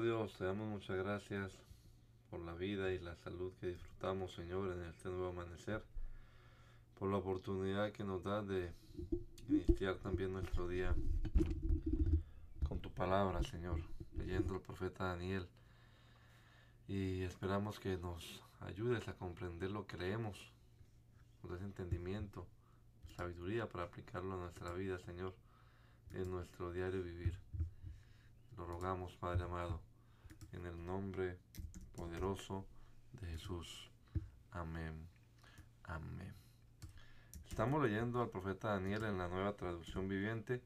Dios, te damos muchas gracias por la vida y la salud que disfrutamos, Señor, en este nuevo amanecer, por la oportunidad que nos da de iniciar también nuestro día con tu palabra, Señor, leyendo el profeta Daniel. Y esperamos que nos ayudes a comprender lo que leemos, nos des entendimiento, sabiduría para aplicarlo a nuestra vida, Señor, en nuestro diario vivir. Lo rogamos, Padre amado, en el nombre poderoso de Jesús. Amén. Amén. Estamos leyendo al profeta Daniel en la nueva traducción viviente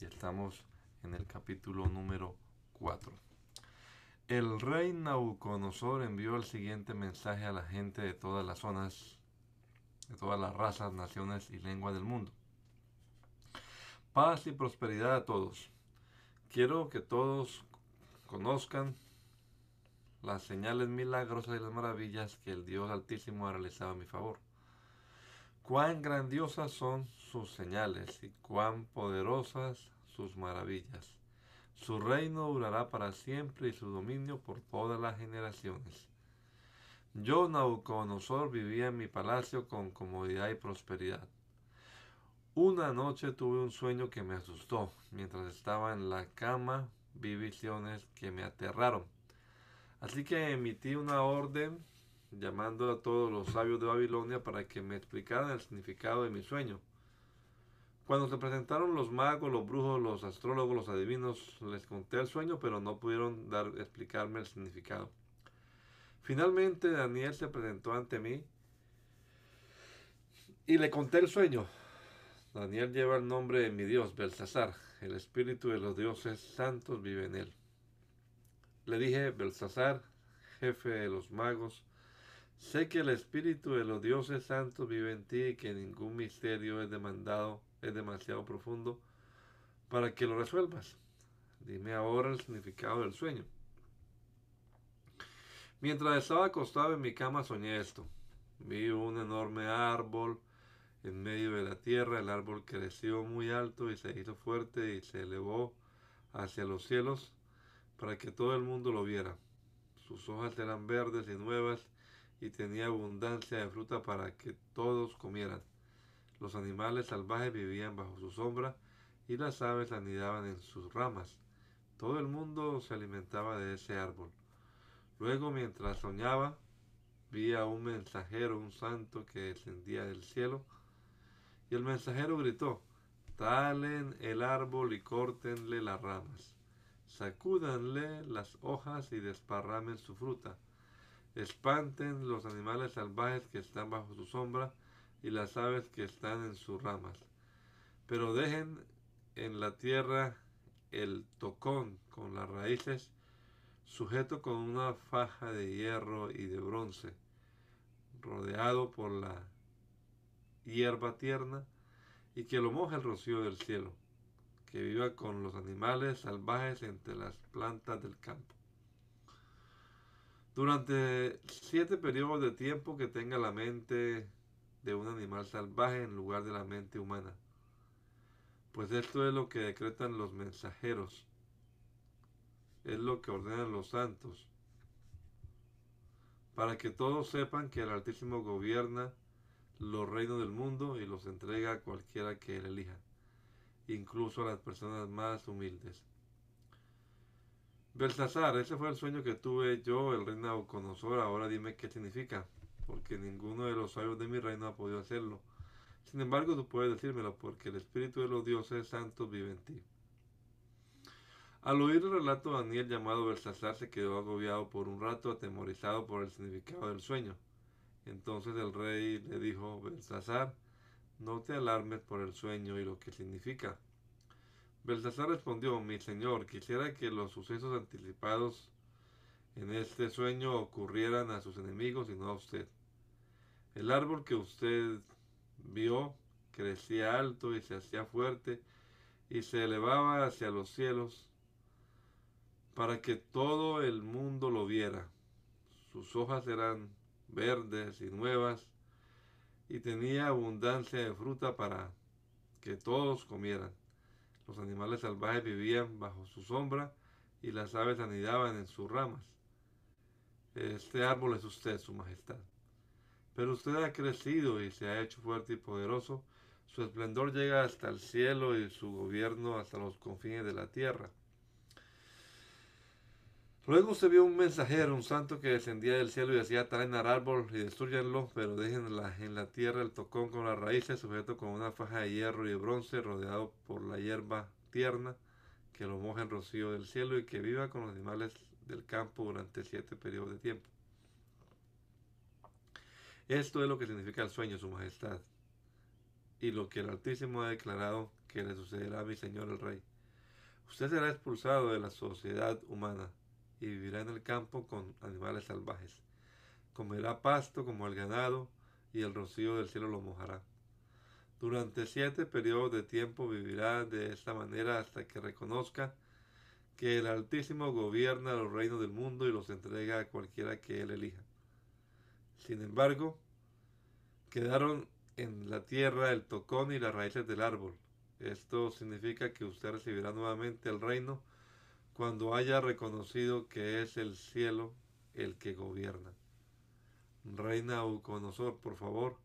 y estamos en el capítulo número 4. El rey Nabucodonosor envió el siguiente mensaje a la gente de todas las zonas, de todas las razas, naciones y lenguas del mundo. Paz y prosperidad a todos. Quiero que todos conozcan las señales milagrosas y las maravillas que el Dios Altísimo ha realizado a mi favor. Cuán grandiosas son sus señales y cuán poderosas sus maravillas. Su reino durará para siempre y su dominio por todas las generaciones. Yo, Nabucodonosor, vivía en mi palacio con comodidad y prosperidad. Una noche tuve un sueño que me asustó. Mientras estaba en la cama vi visiones que me aterraron. Así que emití una orden llamando a todos los sabios de Babilonia para que me explicaran el significado de mi sueño. Cuando se presentaron los magos, los brujos, los astrólogos, los adivinos, les conté el sueño, pero no pudieron dar, explicarme el significado. Finalmente Daniel se presentó ante mí y le conté el sueño. Daniel lleva el nombre de mi Dios, Belsasar. El espíritu de los dioses santos vive en él. Le dije, Belsasar, jefe de los magos, sé que el espíritu de los dioses santos vive en ti y que ningún misterio es demandado, es demasiado profundo para que lo resuelvas. Dime ahora el significado del sueño. Mientras estaba acostado en mi cama soñé esto. Vi un enorme árbol en medio de la tierra. El árbol creció muy alto y se hizo fuerte y se elevó hacia los cielos para que todo el mundo lo viera. Sus hojas eran verdes y nuevas y tenía abundancia de fruta para que todos comieran. Los animales salvajes vivían bajo su sombra y las aves anidaban en sus ramas. Todo el mundo se alimentaba de ese árbol. Luego, mientras soñaba, vi a un mensajero, un santo que descendía del cielo y el mensajero gritó, talen el árbol y córtenle las ramas, sacúdanle las hojas y desparramen su fruta, espanten los animales salvajes que están bajo su sombra y las aves que están en sus ramas, pero dejen en la tierra el tocón con las raíces, sujeto con una faja de hierro y de bronce, rodeado por la hierba tierna, y que lo moje el rocío del cielo, que viva con los animales salvajes entre las plantas del campo. Durante siete periodos de tiempo que tenga la mente de un animal salvaje en lugar de la mente humana. Pues esto es lo que decretan los mensajeros, es lo que ordenan los santos, para que todos sepan que el Altísimo gobierna los reinos del mundo y los entrega a cualquiera que él elija, incluso a las personas más humildes. Belsasar, ese fue el sueño que tuve yo, el rey Nabucodonosor, ahora dime qué significa, porque ninguno de los sabios de mi reino ha podido hacerlo. Sin embargo, tú puedes decírmelo, porque el Espíritu de los dioses santos vive en ti. Al oír el relato, Daniel, llamado Belsasar, se quedó agobiado por un rato, atemorizado por el significado del sueño. Entonces el rey le dijo, Belsasar, no te alarmes por el sueño y lo que significa. Belsasar respondió, mi señor, quisiera que los sucesos anticipados en este sueño ocurrieran a sus enemigos y no a usted. El árbol que usted vio crecía alto y se hacía fuerte y se elevaba hacia los cielos para que todo el mundo lo viera. Sus hojas eran verdes y nuevas y tenía abundancia de fruta para que todos comieran. Los animales salvajes vivían bajo su sombra y las aves anidaban en sus ramas. Este árbol es usted, su majestad. Pero usted ha crecido y se ha hecho fuerte y poderoso. Su esplendor llega hasta el cielo y su gobierno hasta los confines de la tierra. Luego usted vio un mensajero, un santo que descendía del cielo y decía, traen al árbol y destruyanlo, pero dejen en la tierra el tocón con las raíces, sujeto con una faja de hierro y de bronce, rodeado por la hierba tierna, que lo moje en rocío del cielo y que viva con los animales del campo durante siete periodos de tiempo. Esto es lo que significa el sueño, Su Majestad, y lo que el Altísimo ha declarado que le sucederá a mi Señor el Rey. Usted será expulsado de la sociedad humana y vivirá en el campo con animales salvajes. Comerá pasto como el ganado y el rocío del cielo lo mojará. Durante siete periodos de tiempo vivirá de esta manera hasta que reconozca que el Altísimo gobierna los reinos del mundo y los entrega a cualquiera que él elija. Sin embargo, quedaron en la tierra el tocón y las raíces del árbol. Esto significa que usted recibirá nuevamente el reino cuando haya reconocido que es el cielo el que gobierna. Reina Uconosor, por favor,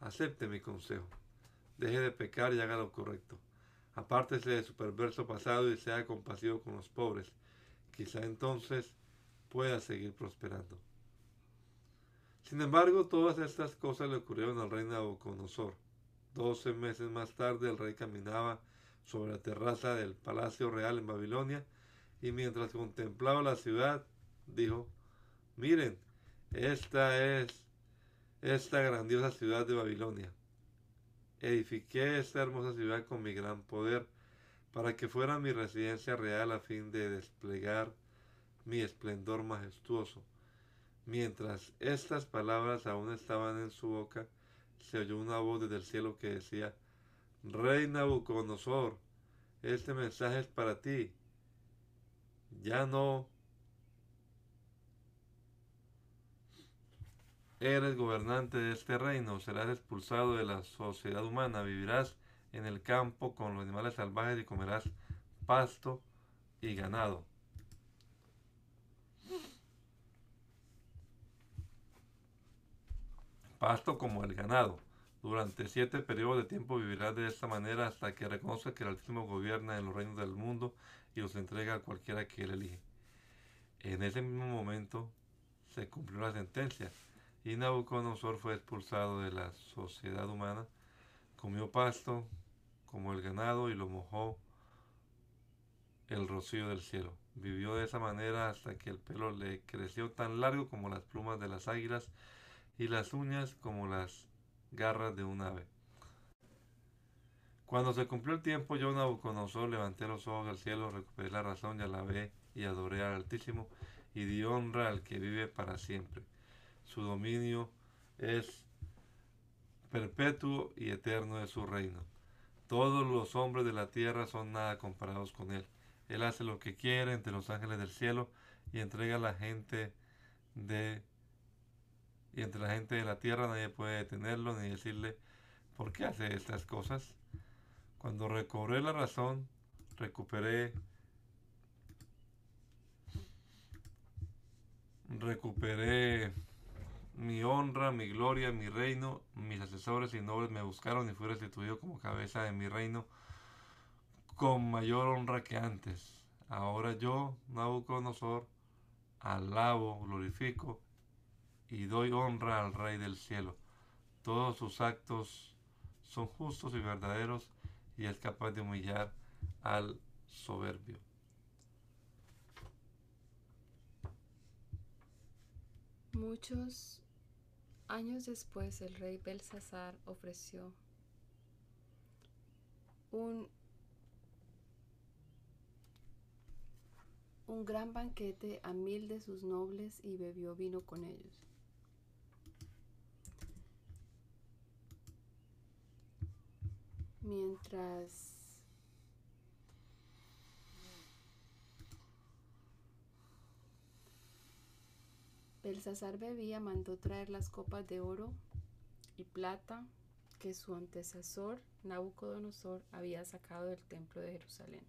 acepte mi consejo. Deje de pecar y haga lo correcto. Apártese de su perverso pasado y sea compasivo con los pobres. Quizá entonces pueda seguir prosperando. Sin embargo, todas estas cosas le ocurrieron al rey Nabucodonosor. Doce meses más tarde el rey caminaba sobre la terraza del palacio real en Babilonia y mientras contemplaba la ciudad, dijo, miren, esta es esta grandiosa ciudad de Babilonia edifiqué esta hermosa ciudad con mi gran poder, para que fuera mi residencia real a fin de desplegar mi esplendor majestuoso. Mientras estas palabras aún estaban en su boca, se oyó una voz desde el cielo que decía, Rey Nabucodonosor, este mensaje es para ti. Ya no Eres gobernante de este reino, serás expulsado de la sociedad humana, vivirás en el campo con los animales salvajes y comerás pasto y ganado. Pasto como el ganado. Durante siete periodos de tiempo vivirás de esta manera hasta que reconozca que el Altísimo gobierna en los reinos del mundo y los entrega a cualquiera que él elige. En ese mismo momento se cumplió la sentencia y Nabucodonosor fue expulsado de la sociedad humana, comió pasto como el ganado y lo mojó el rocío del cielo. Vivió de esa manera hasta que el pelo le creció tan largo como las plumas de las águilas y las uñas como las garras de un ave. Cuando se cumplió el tiempo, yo Nabucodonosor levanté los ojos al cielo, recuperé la razón y alabé y adoré al Altísimo y di honra al que vive para siempre su dominio es perpetuo y eterno de su reino. Todos los hombres de la tierra son nada comparados con él. Él hace lo que quiere entre los ángeles del cielo y entrega a la gente de y entre la gente de la tierra nadie puede detenerlo ni decirle por qué hace estas cosas. Cuando recobré la razón, recuperé recuperé mi honra, mi gloria, mi reino, mis asesores y nobles me buscaron y fui restituido como cabeza de mi reino con mayor honra que antes. Ahora yo, Nabucodonosor, alabo, glorifico y doy honra al Rey del cielo. Todos sus actos son justos y verdaderos y es capaz de humillar al soberbio. Muchos Años después el rey Belsasar ofreció un, un gran banquete a mil de sus nobles y bebió vino con ellos. Mientras Belsasar bebía, mandó traer las copas de oro y plata que su antecesor Nabucodonosor había sacado del templo de Jerusalén.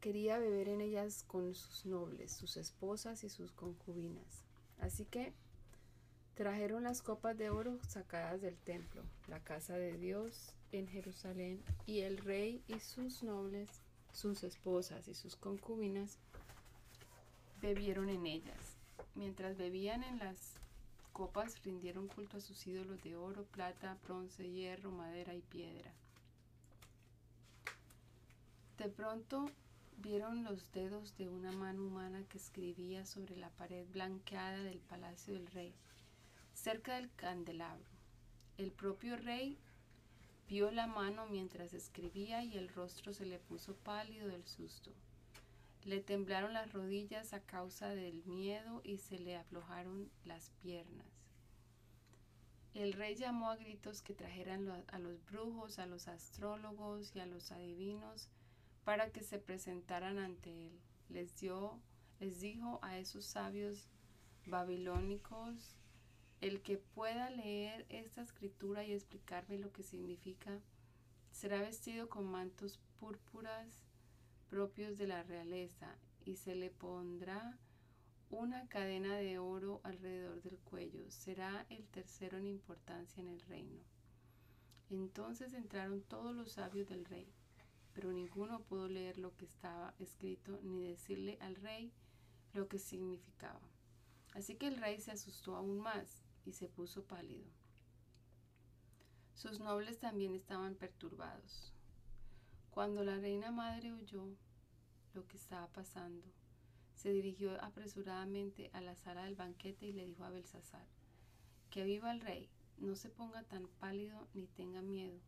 Quería beber en ellas con sus nobles, sus esposas y sus concubinas. Así que trajeron las copas de oro sacadas del templo, la casa de Dios en Jerusalén, y el rey y sus nobles, sus esposas y sus concubinas bebieron en ellas. Mientras bebían en las copas, rindieron culto a sus ídolos de oro, plata, bronce, hierro, madera y piedra. De pronto vieron los dedos de una mano humana que escribía sobre la pared blanqueada del palacio del rey, cerca del candelabro. El propio rey vio la mano mientras escribía y el rostro se le puso pálido del susto. Le temblaron las rodillas a causa del miedo y se le aflojaron las piernas. El rey llamó a gritos que trajeran a los brujos, a los astrólogos y a los adivinos para que se presentaran ante él. Les dio, les dijo a esos sabios babilónicos, el que pueda leer esta escritura y explicarme lo que significa, será vestido con mantos púrpuras propios de la realeza y se le pondrá una cadena de oro alrededor del cuello. Será el tercero en importancia en el reino. Entonces entraron todos los sabios del rey, pero ninguno pudo leer lo que estaba escrito ni decirle al rey lo que significaba. Así que el rey se asustó aún más y se puso pálido. Sus nobles también estaban perturbados. Cuando la reina madre oyó lo que estaba pasando, se dirigió apresuradamente a la sala del banquete y le dijo a Belsasar, que viva el rey, no se ponga tan pálido ni tenga miedo.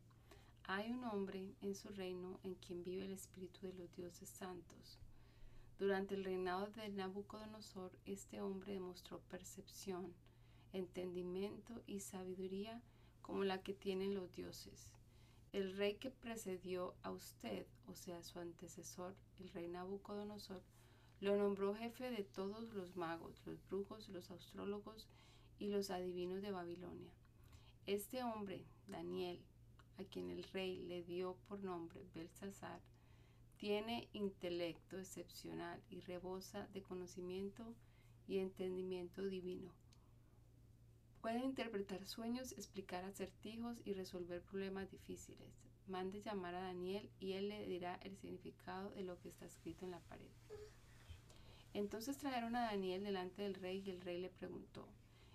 Hay un hombre en su reino en quien vive el espíritu de los dioses santos. Durante el reinado de Nabucodonosor, este hombre demostró percepción, entendimiento y sabiduría como la que tienen los dioses. El rey que precedió a usted, o sea, su antecesor, el rey Nabucodonosor, lo nombró jefe de todos los magos, los brujos, los astrólogos y los adivinos de Babilonia. Este hombre, Daniel, a quien el rey le dio por nombre Belsasar, tiene intelecto excepcional y rebosa de conocimiento y entendimiento divino. Puede interpretar sueños, explicar acertijos y resolver problemas difíciles. Mande llamar a Daniel y él le dirá el significado de lo que está escrito en la pared. Entonces trajeron a Daniel delante del rey y el rey le preguntó,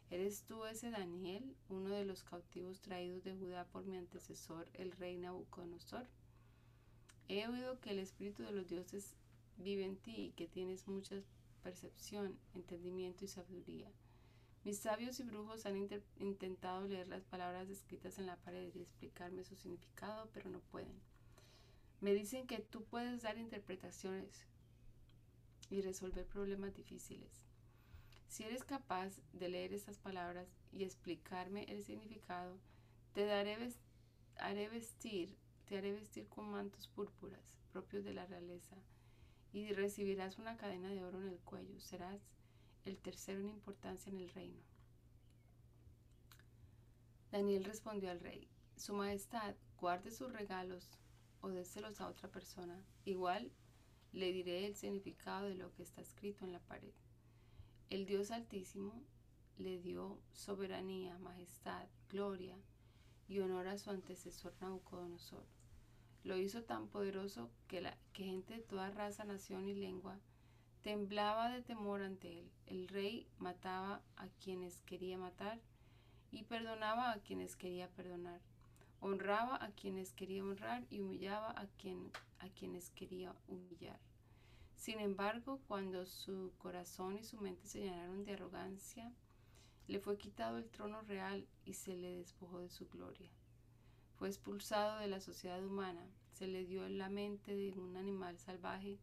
¿Eres tú ese Daniel, uno de los cautivos traídos de Judá por mi antecesor, el rey Nabucodonosor? He oído que el Espíritu de los dioses vive en ti y que tienes mucha percepción, entendimiento y sabiduría. Mis sabios y brujos han intentado leer las palabras escritas en la pared y explicarme su significado, pero no pueden. Me dicen que tú puedes dar interpretaciones y resolver problemas difíciles. Si eres capaz de leer estas palabras y explicarme el significado, te daré haré vestir, te haré vestir con mantos púrpuras propios de la realeza y recibirás una cadena de oro en el cuello. Serás el tercero en importancia en el reino. Daniel respondió al rey, Su Majestad, guarde sus regalos o déselos a otra persona. Igual le diré el significado de lo que está escrito en la pared. El Dios Altísimo le dio soberanía, majestad, gloria y honor a su antecesor Nabucodonosor. Lo hizo tan poderoso que, la, que gente de toda raza, nación y lengua temblaba de temor ante él. El rey mataba a quienes quería matar y perdonaba a quienes quería perdonar. Honraba a quienes quería honrar y humillaba a, quien, a quienes quería humillar. Sin embargo, cuando su corazón y su mente se llenaron de arrogancia, le fue quitado el trono real y se le despojó de su gloria. Fue expulsado de la sociedad humana, se le dio la mente de un animal salvaje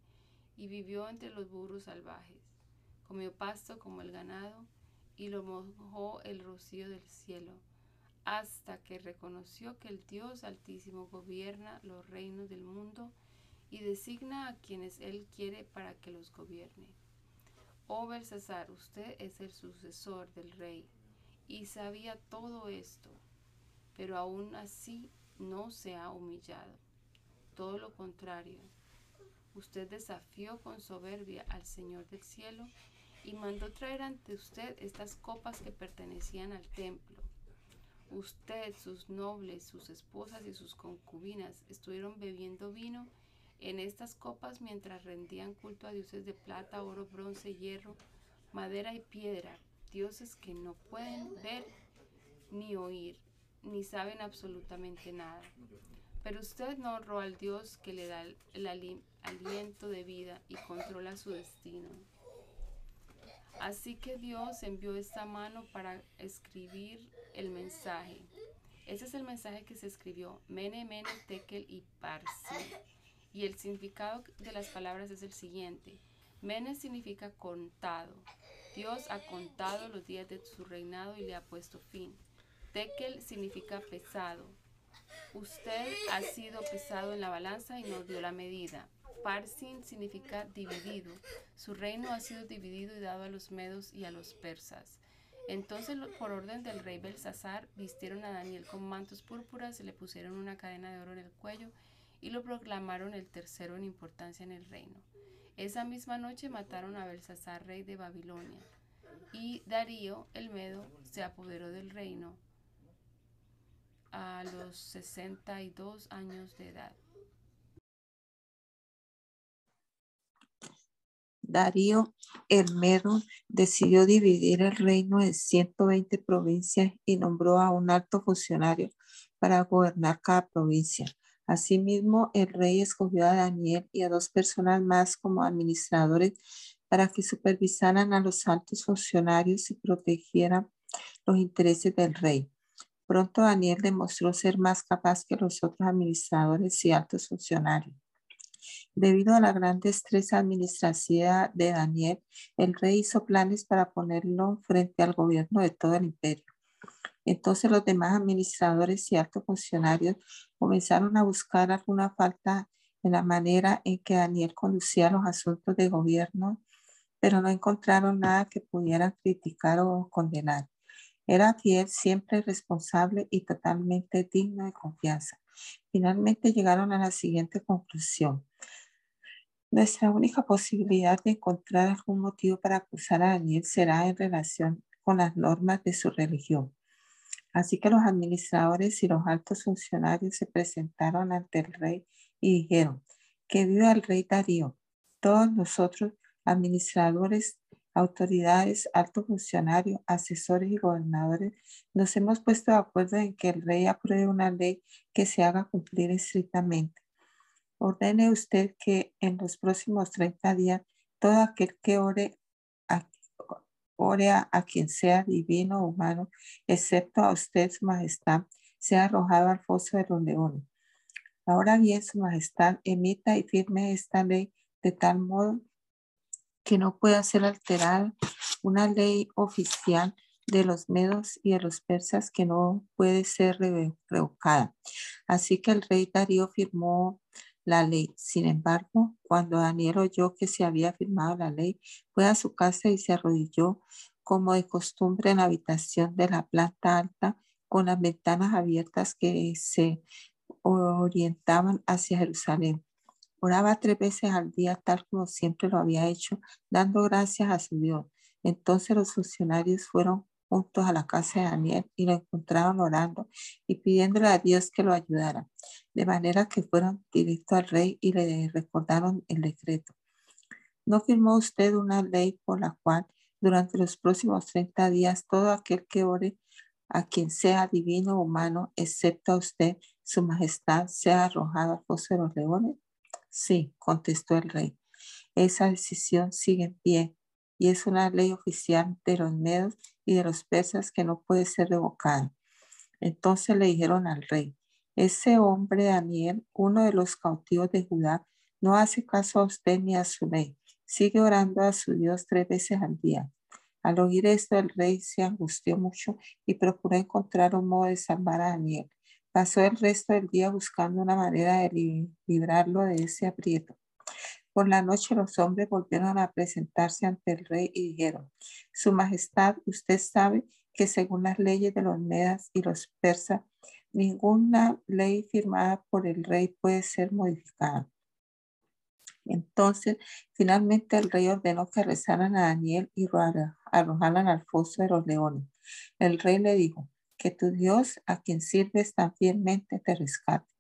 y vivió entre los burros salvajes. Comió pasto como el ganado y lo mojó el rocío del cielo, hasta que reconoció que el Dios Altísimo gobierna los reinos del mundo y designa a quienes Él quiere para que los gobierne. Oh Belsasar, usted es el sucesor del rey y sabía todo esto, pero aún así no se ha humillado. Todo lo contrario, usted desafió con soberbia al Señor del cielo y mandó traer ante usted estas copas que pertenecían al templo. Usted, sus nobles, sus esposas y sus concubinas estuvieron bebiendo vino en estas copas mientras rendían culto a dioses de plata, oro, bronce, hierro, madera y piedra, dioses que no pueden ver ni oír, ni saben absolutamente nada. Pero usted no honró al Dios que le da el aliento de vida y controla su destino. Así que Dios envió esta mano para escribir el mensaje. Ese es el mensaje que se escribió, Mene, Mene, Tekel y Parsi. Y el significado de las palabras es el siguiente. Mene significa contado. Dios ha contado los días de su reinado y le ha puesto fin. Tekel significa pesado. Usted ha sido pesado en la balanza y nos dio la medida. Parsin significa dividido. Su reino ha sido dividido y dado a los medos y a los persas. Entonces, por orden del rey Belsasar, vistieron a Daniel con mantos púrpuras, le pusieron una cadena de oro en el cuello y lo proclamaron el tercero en importancia en el reino. Esa misma noche mataron a Belsasar, rey de Babilonia, y Darío el Medo se apoderó del reino a los 62 años de edad. Darío el decidió dividir el reino en 120 provincias y nombró a un alto funcionario para gobernar cada provincia. Asimismo, el rey escogió a Daniel y a dos personas más como administradores para que supervisaran a los altos funcionarios y protegieran los intereses del rey. Pronto Daniel demostró ser más capaz que los otros administradores y altos funcionarios. Debido a la gran destreza administrativa de Daniel, el rey hizo planes para ponerlo frente al gobierno de todo el imperio. Entonces los demás administradores y altos funcionarios comenzaron a buscar alguna falta en la manera en que Daniel conducía los asuntos de gobierno, pero no encontraron nada que pudieran criticar o condenar. Era fiel, siempre responsable y totalmente digno de confianza. Finalmente llegaron a la siguiente conclusión. Nuestra única posibilidad de encontrar algún motivo para acusar a Daniel será en relación con las normas de su religión. Así que los administradores y los altos funcionarios se presentaron ante el rey y dijeron, que viva el rey Darío. Todos nosotros, administradores, autoridades, altos funcionarios, asesores y gobernadores, nos hemos puesto de acuerdo en que el rey apruebe una ley que se haga cumplir estrictamente. Ordene usted que en los próximos 30 días todo aquel que ore a, quien sea divino o humano, excepto a usted, su majestad, sea arrojado al foso de los leones. Ahora bien, su majestad emita y firme esta ley de tal modo que no pueda ser alterada una ley oficial de los medos y de los persas que no puede ser revocada. Así que el rey Darío firmó la ley. Sin embargo, cuando Daniel oyó que se había firmado la ley, fue a su casa y se arrodilló como de costumbre en la habitación de la planta alta con las ventanas abiertas que se orientaban hacia Jerusalén. Oraba tres veces al día tal como siempre lo había hecho, dando gracias a su Dios. Entonces los funcionarios fueron juntos a la casa de Daniel y lo encontraron orando y pidiéndole a Dios que lo ayudara. De manera que fueron directo al rey y le recordaron el decreto. ¿No firmó usted una ley por la cual durante los próximos 30 días todo aquel que ore a quien sea divino o humano, excepto a usted, su majestad, sea arrojado al foso de los leones? Sí, contestó el rey. Esa decisión sigue en pie y es una ley oficial de los medos y de los persas que no puede ser revocada. Entonces le dijeron al rey, ese hombre Daniel, uno de los cautivos de Judá, no hace caso a usted ni a su ley. Sigue orando a su Dios tres veces al día. Al oír esto, el rey se angustió mucho y procuró encontrar un modo de salvar a Daniel. Pasó el resto del día buscando una manera de librarlo de ese aprieto. Por la noche los hombres volvieron a presentarse ante el rey y dijeron, Su Majestad, usted sabe que según las leyes de los medas y los persas, ninguna ley firmada por el rey puede ser modificada. Entonces, finalmente el rey ordenó que rezaran a Daniel y arrojaran al foso de los leones. El rey le dijo, que tu Dios a quien sirves tan fielmente te rescate.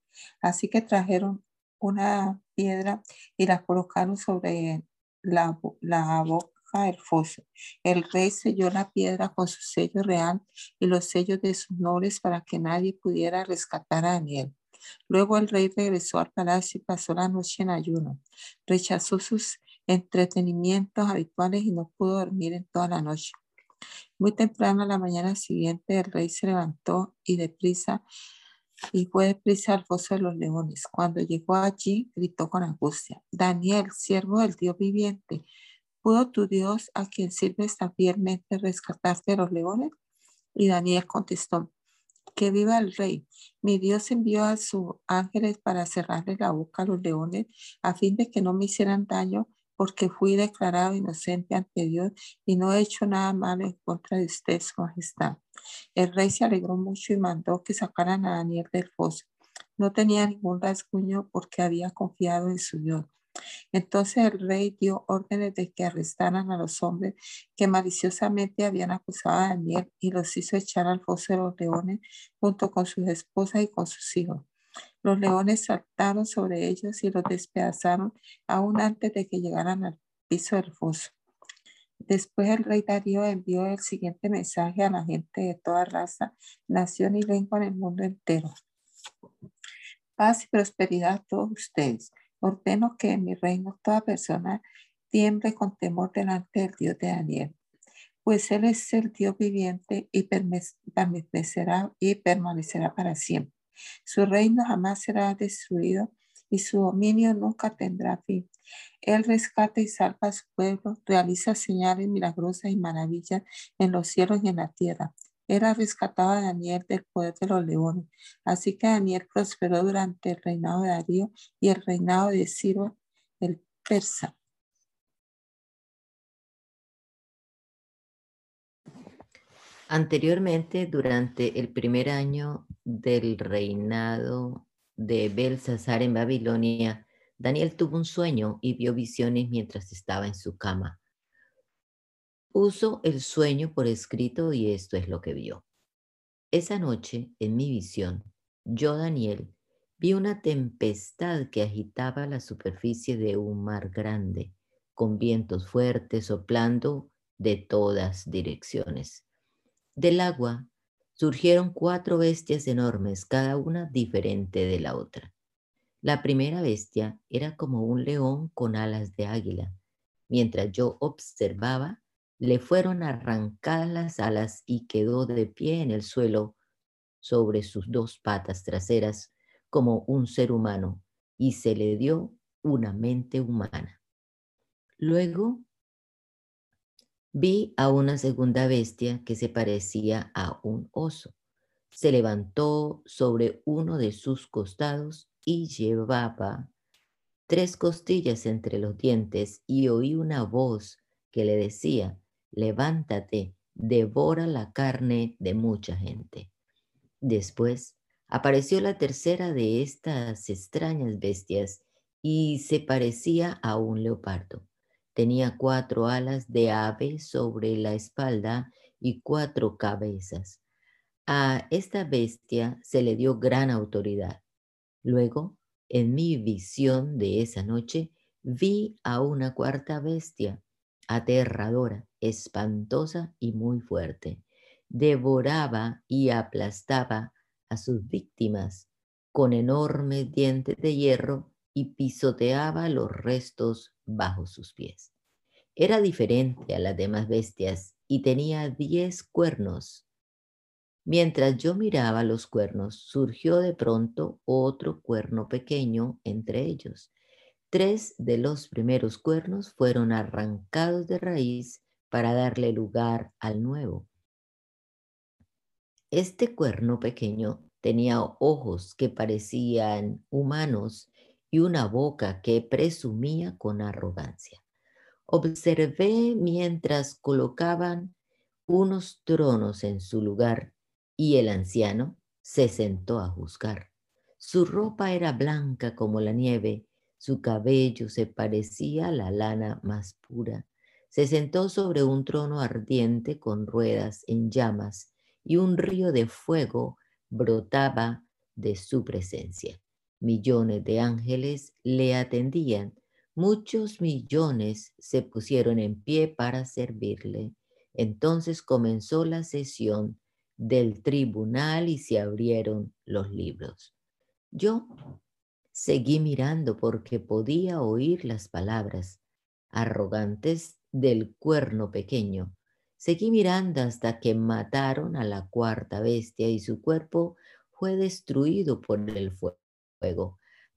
Así que trajeron una piedra y la colocaron sobre la, la boca del foso. El rey selló la piedra con su sello real y los sellos de sus nobles para que nadie pudiera rescatar a Daniel. Luego el rey regresó al palacio y pasó la noche en ayuno. Rechazó sus entretenimientos habituales y no pudo dormir en toda la noche. Muy temprano a la mañana siguiente el rey se levantó y deprisa y fue deprisa al foso de los leones. Cuando llegó allí, gritó con angustia, Daniel, siervo del Dios viviente, ¿pudo tu Dios a quien sirves tan fielmente rescatarte de los leones? Y Daniel contestó, que viva el rey. Mi Dios envió a sus ángeles para cerrarle la boca a los leones a fin de que no me hicieran daño porque fui declarado inocente ante Dios y no he hecho nada malo en contra de usted, su majestad. El rey se alegró mucho y mandó que sacaran a Daniel del foso. No tenía ningún rasguño porque había confiado en su Dios. Entonces el rey dio órdenes de que arrestaran a los hombres que maliciosamente habían acusado a Daniel y los hizo echar al foso de los leones junto con sus esposas y con sus hijos. Los leones saltaron sobre ellos y los despedazaron aún antes de que llegaran al piso del foso. Después el rey Darío envió el siguiente mensaje a la gente de toda raza, nación y lengua en el mundo entero. Paz y prosperidad a todos ustedes. Ordeno que en mi reino toda persona tiemble con temor delante del Dios de Daniel, pues Él es el Dios viviente y permanecerá, y permanecerá para siempre. Su reino jamás será destruido y su dominio nunca tendrá fin. Él rescata y salva a su pueblo, realiza señales milagrosas y maravillas en los cielos y en la tierra. Era rescatado a Daniel del poder de los leones. Así que Daniel prosperó durante el reinado de Darío y el reinado de Ciro el persa. Anteriormente, durante el primer año del reinado de Belsasar en Babilonia, Daniel tuvo un sueño y vio visiones mientras estaba en su cama. Puso el sueño por escrito y esto es lo que vio. Esa noche, en mi visión, yo, Daniel, vi una tempestad que agitaba la superficie de un mar grande, con vientos fuertes soplando de todas direcciones. Del agua surgieron cuatro bestias enormes, cada una diferente de la otra. La primera bestia era como un león con alas de águila. Mientras yo observaba, le fueron arrancadas las alas y quedó de pie en el suelo sobre sus dos patas traseras como un ser humano y se le dio una mente humana. Luego Vi a una segunda bestia que se parecía a un oso. Se levantó sobre uno de sus costados y llevaba tres costillas entre los dientes y oí una voz que le decía, levántate, devora la carne de mucha gente. Después apareció la tercera de estas extrañas bestias y se parecía a un leopardo. Tenía cuatro alas de ave sobre la espalda y cuatro cabezas. A esta bestia se le dio gran autoridad. Luego, en mi visión de esa noche, vi a una cuarta bestia, aterradora, espantosa y muy fuerte. Devoraba y aplastaba a sus víctimas con enormes dientes de hierro y pisoteaba los restos bajo sus pies. Era diferente a las demás bestias y tenía diez cuernos Mientras yo miraba los cuernos, surgió de pronto otro cuerno pequeño entre ellos. Tres de los primeros cuernos fueron arrancados de raíz para darle lugar al nuevo. Este cuerno pequeño tenía ojos que parecían humanos y una boca que presumía con arrogancia. Observé mientras colocaban unos tronos en su lugar y el anciano se sentó a juzgar. Su ropa era blanca como la nieve, su cabello se parecía a la lana más pura. Se sentó sobre un trono ardiente con ruedas en llamas y un río de fuego brotaba de su presencia. Millones de ángeles le atendían, muchos millones se pusieron en pie para servirle. Entonces comenzó la sesión del tribunal y se abrieron los libros. Yo seguí mirando porque podía oír las palabras arrogantes del cuerno pequeño Seguí mirando hasta que mataron a la cuarta bestia y su cuerpo fue destruido por el fuego.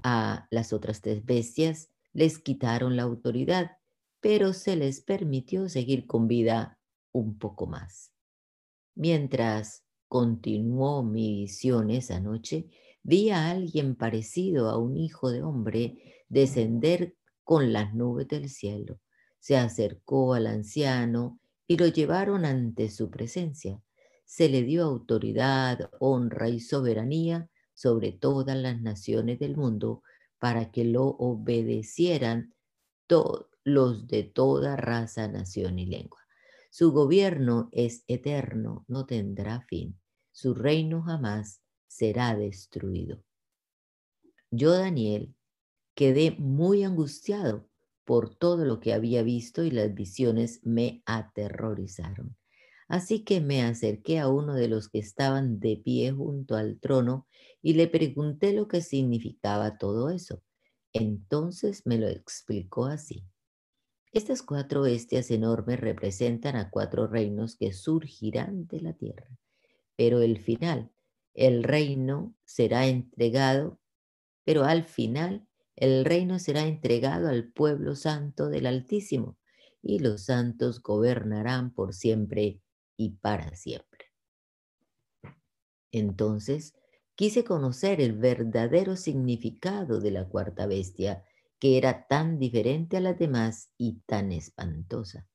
A las otras tres bestias les quitaron la autoridad, pero se les permitió seguir con vida un poco más. Mientras continuó mi visión esa noche, vi a alguien parecido a un hijo de hombre descender con las nubes del cielo. Se acercó al anciano y lo llevaron ante su presencia. Se le dio autoridad, honra y soberanía sobre todas las naciones del mundo para que lo obedecieran los de toda raza, nación y lengua. Su gobierno es eterno, no tendrá fin. Su reino jamás será destruido. Yo, Daniel, quedé muy angustiado por todo lo que había visto y las visiones me aterrorizaron. Así que me acerqué a uno de los que estaban de pie junto al trono y le pregunté lo que significaba todo eso. Entonces me lo explicó así. Estas cuatro bestias enormes representan a cuatro reinos que surgirán de la tierra, pero el final, el reino será entregado, pero al final el reino será entregado al pueblo santo del Altísimo, y los santos gobernarán por siempre y para siempre. Entonces quise conocer el verdadero significado de la cuarta bestia, que era tan diferente a las demás y tan espantosa.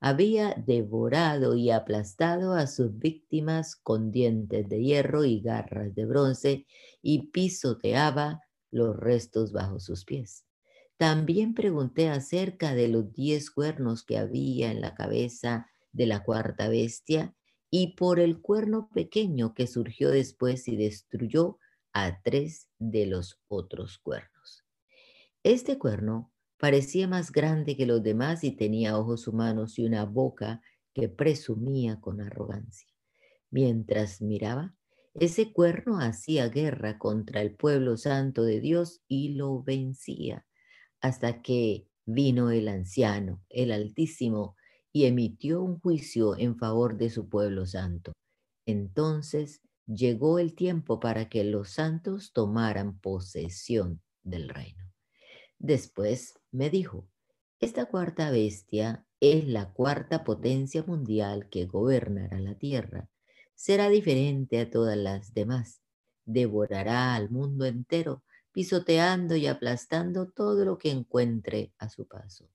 Había devorado y aplastado a sus víctimas con dientes de hierro y garras de bronce y pisoteaba los restos bajo sus pies. También pregunté acerca de los diez cuernos que había en la cabeza de la cuarta bestia y por el cuerno pequeño que surgió después y destruyó a tres de los otros cuernos. Este cuerno parecía más grande que los demás y tenía ojos humanos y una boca que presumía con arrogancia. Mientras miraba, ese cuerno hacía guerra contra el pueblo santo de Dios y lo vencía, hasta que vino el anciano, el Altísimo, y emitió un juicio en favor de su pueblo santo. Entonces llegó el tiempo para que los santos tomaran posesión del reino. Después me dijo, esta cuarta bestia es la cuarta potencia mundial que gobernará la tierra será diferente a todas las demás. Devorará al mundo entero, pisoteando y aplastando todo lo que encuentre a su paso.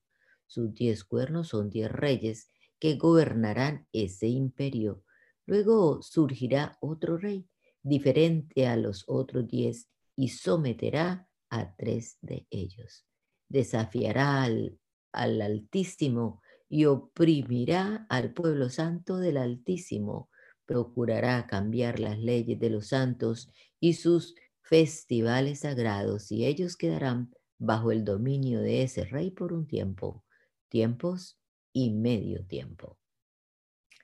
Sus diez cuernos son diez reyes que gobernarán ese imperio. Luego surgirá otro rey, diferente a los otros diez, y someterá a tres de ellos. Desafiará al, al Altísimo y oprimirá al pueblo santo del Altísimo procurará cambiar las leyes de los santos y sus festivales sagrados, y ellos quedarán bajo el dominio de ese rey por un tiempo, tiempos y medio tiempo.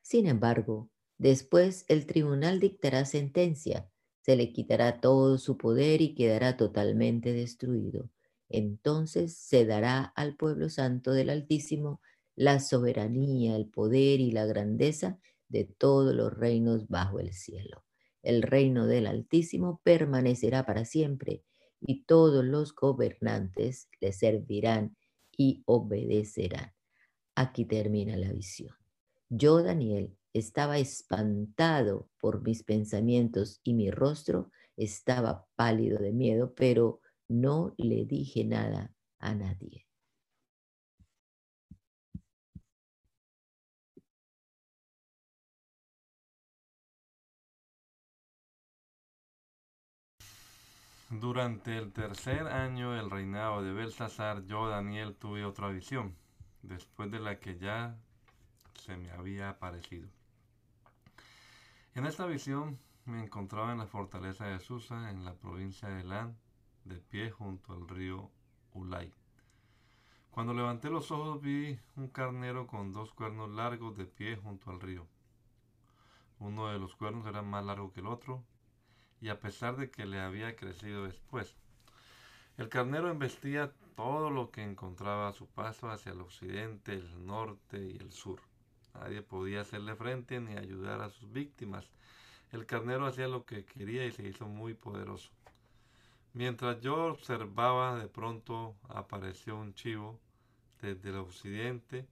Sin embargo, después el tribunal dictará sentencia, se le quitará todo su poder y quedará totalmente destruido. Entonces se dará al pueblo santo del Altísimo la soberanía, el poder y la grandeza de todos los reinos bajo el cielo. El reino del Altísimo permanecerá para siempre y todos los gobernantes le servirán y obedecerán. Aquí termina la visión. Yo, Daniel, estaba espantado por mis pensamientos y mi rostro estaba pálido de miedo, pero no le dije nada a nadie. Durante el tercer año del reinado de Belsasar, yo, Daniel, tuve otra visión, después de la que ya se me había aparecido. En esta visión me encontraba en la fortaleza de Susa, en la provincia de Elán, de pie junto al río Ulay. Cuando levanté los ojos vi un carnero con dos cuernos largos de pie junto al río. Uno de los cuernos era más largo que el otro, y a pesar de que le había crecido después. El carnero embestía todo lo que encontraba a su paso hacia el occidente, el norte y el sur. Nadie podía hacerle frente ni ayudar a sus víctimas. El carnero hacía lo que quería y se hizo muy poderoso. Mientras yo observaba, de pronto apareció un chivo desde el occidente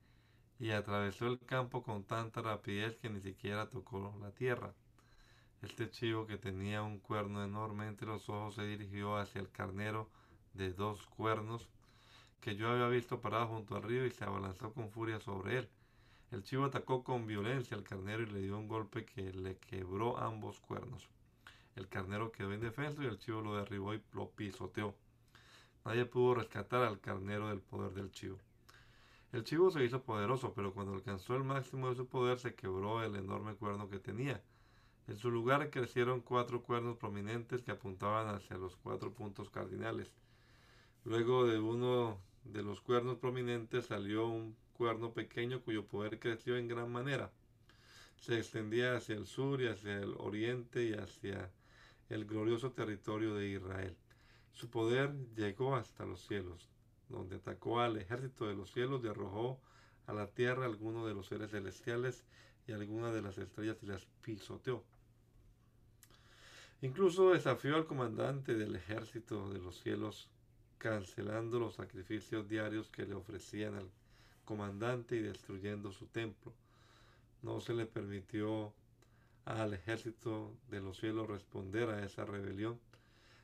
y atravesó el campo con tanta rapidez que ni siquiera tocó la tierra. Este chivo que tenía un cuerno enorme entre los ojos se dirigió hacia el carnero de dos cuernos que yo había visto parado junto al río y se abalanzó con furia sobre él. El chivo atacó con violencia al carnero y le dio un golpe que le quebró ambos cuernos. El carnero quedó indefenso y el chivo lo derribó y lo pisoteó. Nadie pudo rescatar al carnero del poder del chivo. El chivo se hizo poderoso, pero cuando alcanzó el máximo de su poder se quebró el enorme cuerno que tenía. En su lugar crecieron cuatro cuernos prominentes que apuntaban hacia los cuatro puntos cardinales. Luego de uno de los cuernos prominentes salió un cuerno pequeño cuyo poder creció en gran manera. Se extendía hacia el sur y hacia el oriente y hacia el glorioso territorio de Israel. Su poder llegó hasta los cielos, donde atacó al ejército de los cielos y arrojó a la tierra algunos de los seres celestiales y algunas de las estrellas y las pisoteó. Incluso desafió al comandante del ejército de los cielos, cancelando los sacrificios diarios que le ofrecían al comandante y destruyendo su templo. No se le permitió al ejército de los cielos responder a esa rebelión.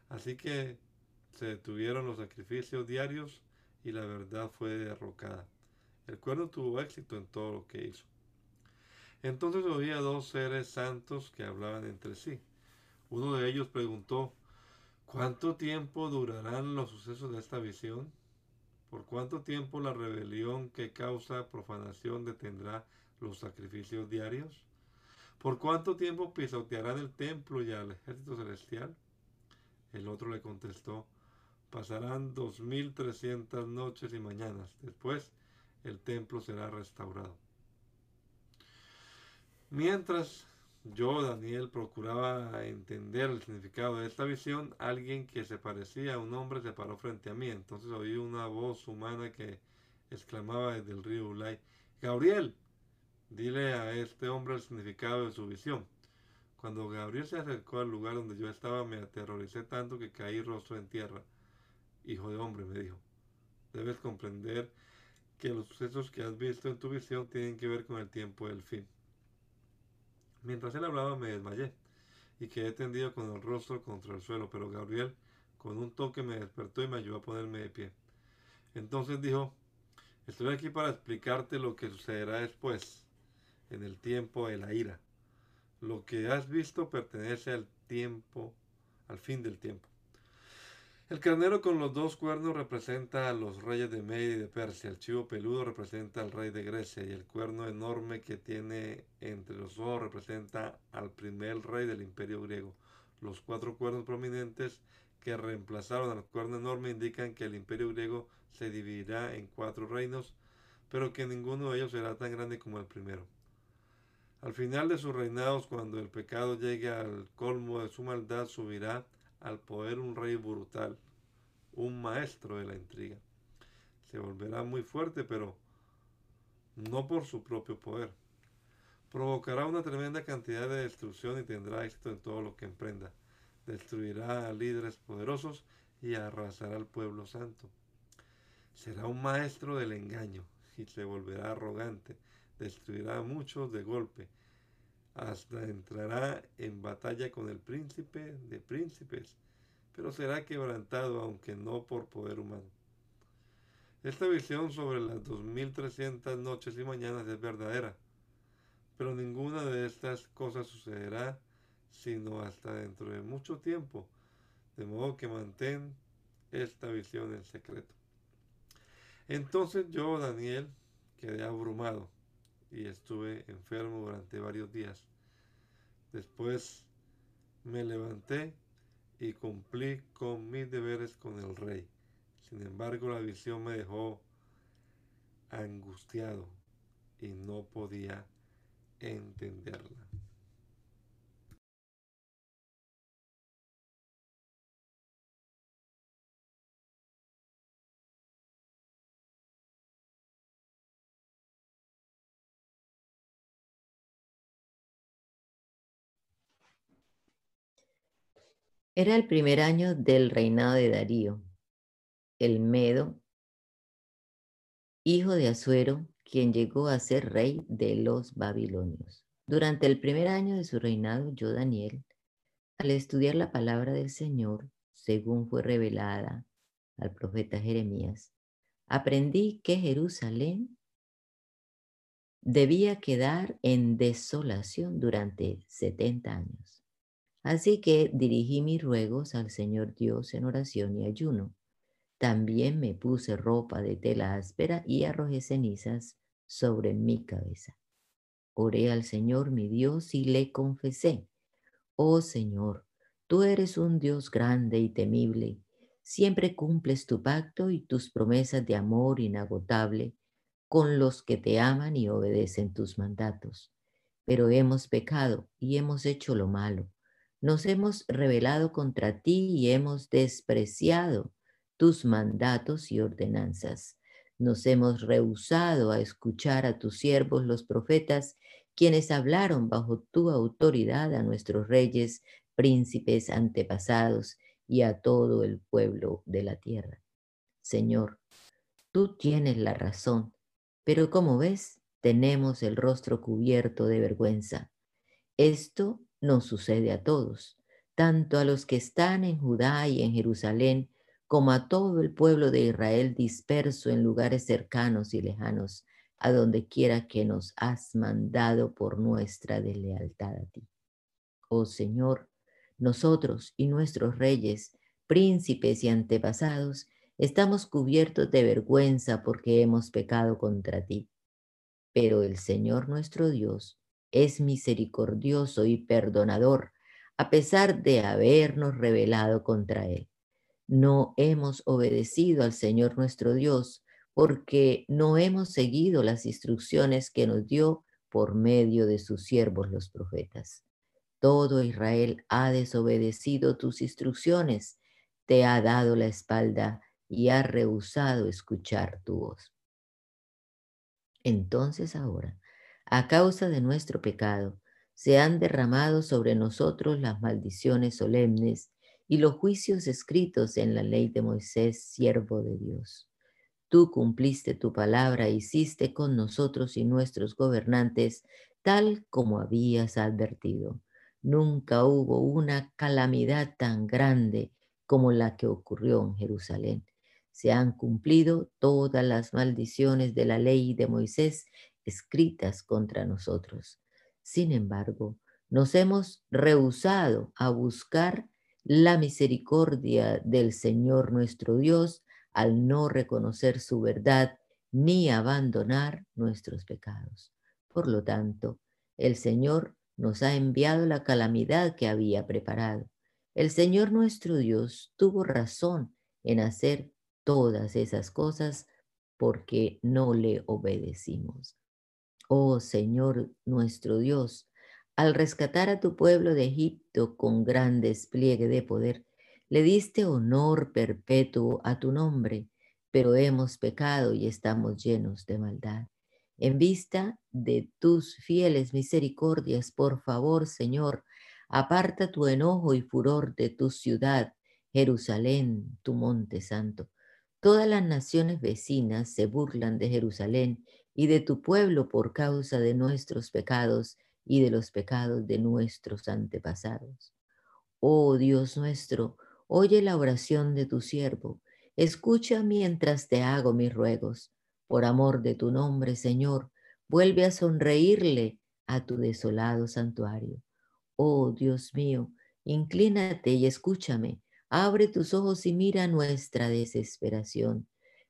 Así que se detuvieron los sacrificios diarios y la verdad fue derrocada. El cuerno tuvo éxito en todo lo que hizo. Entonces oía dos seres santos que hablaban entre sí. Uno de ellos preguntó, ¿cuánto tiempo durarán los sucesos de esta visión? ¿Por cuánto tiempo la rebelión que causa profanación detendrá los sacrificios diarios? ¿Por cuánto tiempo pisotearán el templo y al ejército celestial? El otro le contestó, pasarán dos mil trescientas noches y mañanas. Después el templo será restaurado. Mientras yo, Daniel, procuraba entender el significado de esta visión. Alguien que se parecía a un hombre se paró frente a mí. Entonces oí una voz humana que exclamaba desde el río Ulay, Gabriel, dile a este hombre el significado de su visión. Cuando Gabriel se acercó al lugar donde yo estaba, me aterroricé tanto que caí rostro en tierra. Hijo de hombre, me dijo, debes comprender que los sucesos que has visto en tu visión tienen que ver con el tiempo del fin. Mientras él hablaba me desmayé y quedé tendido con el rostro contra el suelo, pero Gabriel con un toque me despertó y me ayudó a ponerme de pie. Entonces dijo, estoy aquí para explicarte lo que sucederá después, en el tiempo de la ira. Lo que has visto pertenece al tiempo, al fin del tiempo. El carnero con los dos cuernos representa a los reyes de Media y de Persia. El chivo peludo representa al rey de Grecia. Y el cuerno enorme que tiene entre los ojos representa al primer rey del imperio griego. Los cuatro cuernos prominentes que reemplazaron al cuerno enorme indican que el imperio griego se dividirá en cuatro reinos, pero que ninguno de ellos será tan grande como el primero. Al final de sus reinados, cuando el pecado llegue al colmo de su maldad, subirá al poder un rey brutal, un maestro de la intriga. Se volverá muy fuerte, pero no por su propio poder. Provocará una tremenda cantidad de destrucción y tendrá éxito en todo lo que emprenda. Destruirá a líderes poderosos y arrasará al pueblo santo. Será un maestro del engaño y se volverá arrogante. Destruirá a muchos de golpe. Hasta entrará en batalla con el príncipe de príncipes, pero será quebrantado aunque no por poder humano. Esta visión sobre las 2300 noches y mañanas es verdadera, pero ninguna de estas cosas sucederá sino hasta dentro de mucho tiempo, de modo que mantén esta visión en secreto. Entonces yo, Daniel, quedé abrumado y estuve enfermo durante varios días. Después me levanté y cumplí con mis deberes con el rey. Sin embargo, la visión me dejó angustiado y no podía entenderla. Era el primer año del reinado de Darío, el Medo, hijo de Asuero, quien llegó a ser rey de los babilonios. Durante el primer año de su reinado, yo, Daniel, al estudiar la palabra del Señor, según fue revelada al profeta Jeremías, aprendí que Jerusalén debía quedar en desolación durante 70 años. Así que dirigí mis ruegos al Señor Dios en oración y ayuno. También me puse ropa de tela áspera y arrojé cenizas sobre mi cabeza. Oré al Señor mi Dios y le confesé, oh Señor, tú eres un Dios grande y temible, siempre cumples tu pacto y tus promesas de amor inagotable con los que te aman y obedecen tus mandatos. Pero hemos pecado y hemos hecho lo malo nos hemos rebelado contra ti y hemos despreciado tus mandatos y ordenanzas. Nos hemos rehusado a escuchar a tus siervos los profetas, quienes hablaron bajo tu autoridad a nuestros reyes, príncipes antepasados y a todo el pueblo de la tierra. Señor, tú tienes la razón, pero como ves, tenemos el rostro cubierto de vergüenza. Esto nos sucede a todos, tanto a los que están en Judá y en Jerusalén, como a todo el pueblo de Israel disperso en lugares cercanos y lejanos, a donde quiera que nos has mandado por nuestra deslealtad a ti. Oh Señor, nosotros y nuestros reyes, príncipes y antepasados, estamos cubiertos de vergüenza porque hemos pecado contra ti. Pero el Señor nuestro Dios es misericordioso y perdonador, a pesar de habernos rebelado contra Él. No hemos obedecido al Señor nuestro Dios porque no hemos seguido las instrucciones que nos dio por medio de sus siervos los profetas. Todo Israel ha desobedecido tus instrucciones, te ha dado la espalda y ha rehusado escuchar tu voz. Entonces ahora, a causa de nuestro pecado, se han derramado sobre nosotros las maldiciones solemnes y los juicios escritos en la ley de Moisés, siervo de Dios. Tú cumpliste tu palabra, hiciste con nosotros y nuestros gobernantes tal como habías advertido. Nunca hubo una calamidad tan grande como la que ocurrió en Jerusalén. Se han cumplido todas las maldiciones de la ley de Moisés escritas contra nosotros. Sin embargo, nos hemos rehusado a buscar la misericordia del Señor nuestro Dios al no reconocer su verdad ni abandonar nuestros pecados. Por lo tanto, el Señor nos ha enviado la calamidad que había preparado. El Señor nuestro Dios tuvo razón en hacer todas esas cosas porque no le obedecimos. Oh Señor nuestro Dios, al rescatar a tu pueblo de Egipto con gran despliegue de poder, le diste honor perpetuo a tu nombre, pero hemos pecado y estamos llenos de maldad. En vista de tus fieles misericordias, por favor, Señor, aparta tu enojo y furor de tu ciudad, Jerusalén, tu monte santo. Todas las naciones vecinas se burlan de Jerusalén y de tu pueblo por causa de nuestros pecados y de los pecados de nuestros antepasados. Oh Dios nuestro, oye la oración de tu siervo, escucha mientras te hago mis ruegos por amor de tu nombre, Señor, vuelve a sonreírle a tu desolado santuario. Oh Dios mío, inclínate y escúchame. Abre tus ojos y mira nuestra desesperación.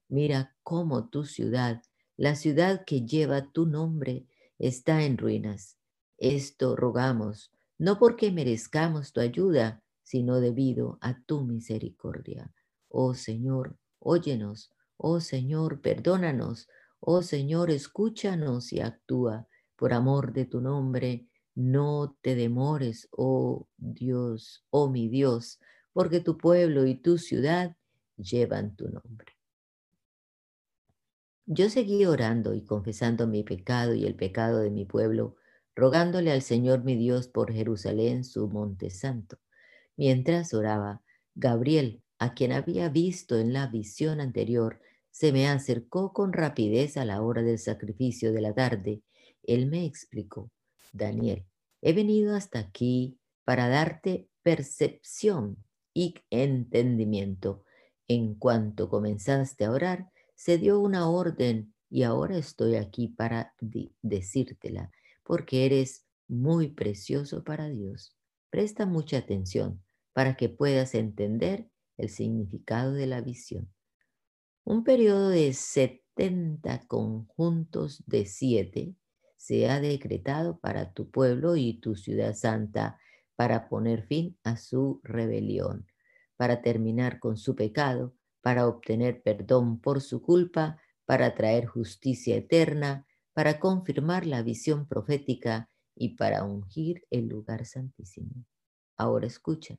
Mira cómo tu ciudad, la ciudad que lleva tu nombre, está en ruinas. Esto rogamos, no porque merezcamos tu ayuda, sino debido a tu misericordia. Oh Señor, óyenos Oh Señor, perdónanos. Oh Señor, escúchanos y actúa. Por amor de tu nombre, no te demores, oh Dios, oh mi Dios, porque tu pueblo y tu ciudad llevan tu nombre. Yo seguí orando y confesando mi pecado y el pecado de mi pueblo, rogándole al Señor mi Dios por Jerusalén, su monte santo. Mientras oraba, Gabriel, a quien había visto en la visión anterior, se me acercó con rapidez a la hora del sacrificio de la tarde. Él me explicó, Daniel, he venido hasta aquí para darte percepción y entendimiento. En cuanto comenzaste a orar, se dio una orden y ahora estoy aquí para decírtela, porque eres muy precioso para Dios. Presta mucha atención para que puedas entender el significado de la visión. Un periodo de 70 conjuntos de siete se ha decretado para tu pueblo y tu ciudad santa para poner fin a su rebelión, para terminar con su pecado, para obtener perdón por su culpa, para traer justicia eterna, para confirmar la visión profética y para ungir el lugar santísimo. Ahora escucha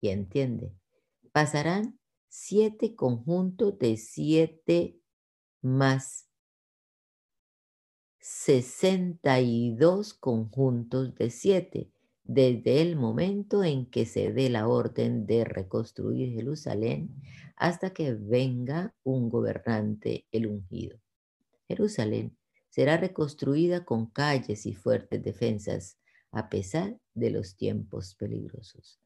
y entiende. Pasarán siete conjuntos de siete más 62 conjuntos de siete, desde el momento en que se dé la orden de reconstruir Jerusalén hasta que venga un gobernante el ungido. Jerusalén será reconstruida con calles y fuertes defensas, a pesar de los tiempos peligrosos.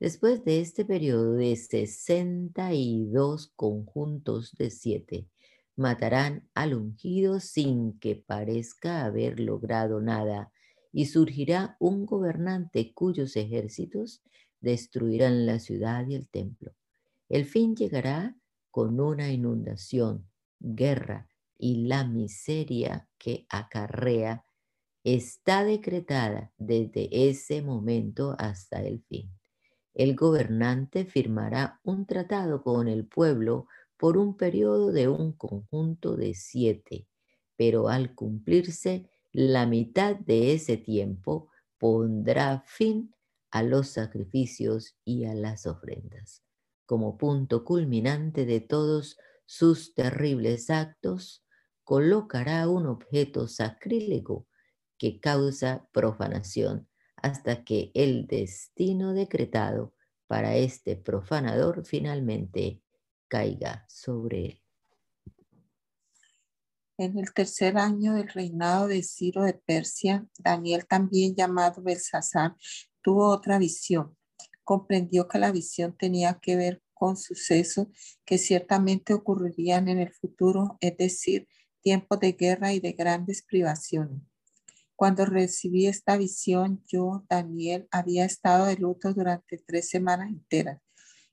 Después de este periodo de 62 conjuntos de siete, matarán al ungido sin que parezca haber logrado nada, y surgirá un gobernante cuyos ejércitos destruirán la ciudad y el templo. El fin llegará con una inundación, guerra y la miseria que acarrea está decretada desde ese momento hasta el fin el gobernante firmará un tratado con el pueblo por un periodo de un conjunto de siete, pero al cumplirse la mitad de ese tiempo pondrá fin a los sacrificios y a las ofrendas. Como punto culminante de todos sus terribles actos, colocará un objeto sacrílego que causa profanación hasta que el destino decretado para este profanador finalmente caiga sobre él. En el tercer año del reinado de Ciro de Persia, Daniel, también llamado Belsasar, tuvo otra visión. Comprendió que la visión tenía que ver con sucesos que ciertamente ocurrirían en el futuro, es decir, tiempos de guerra y de grandes privaciones. Cuando recibí esta visión, yo, Daniel, había estado de luto durante tres semanas enteras.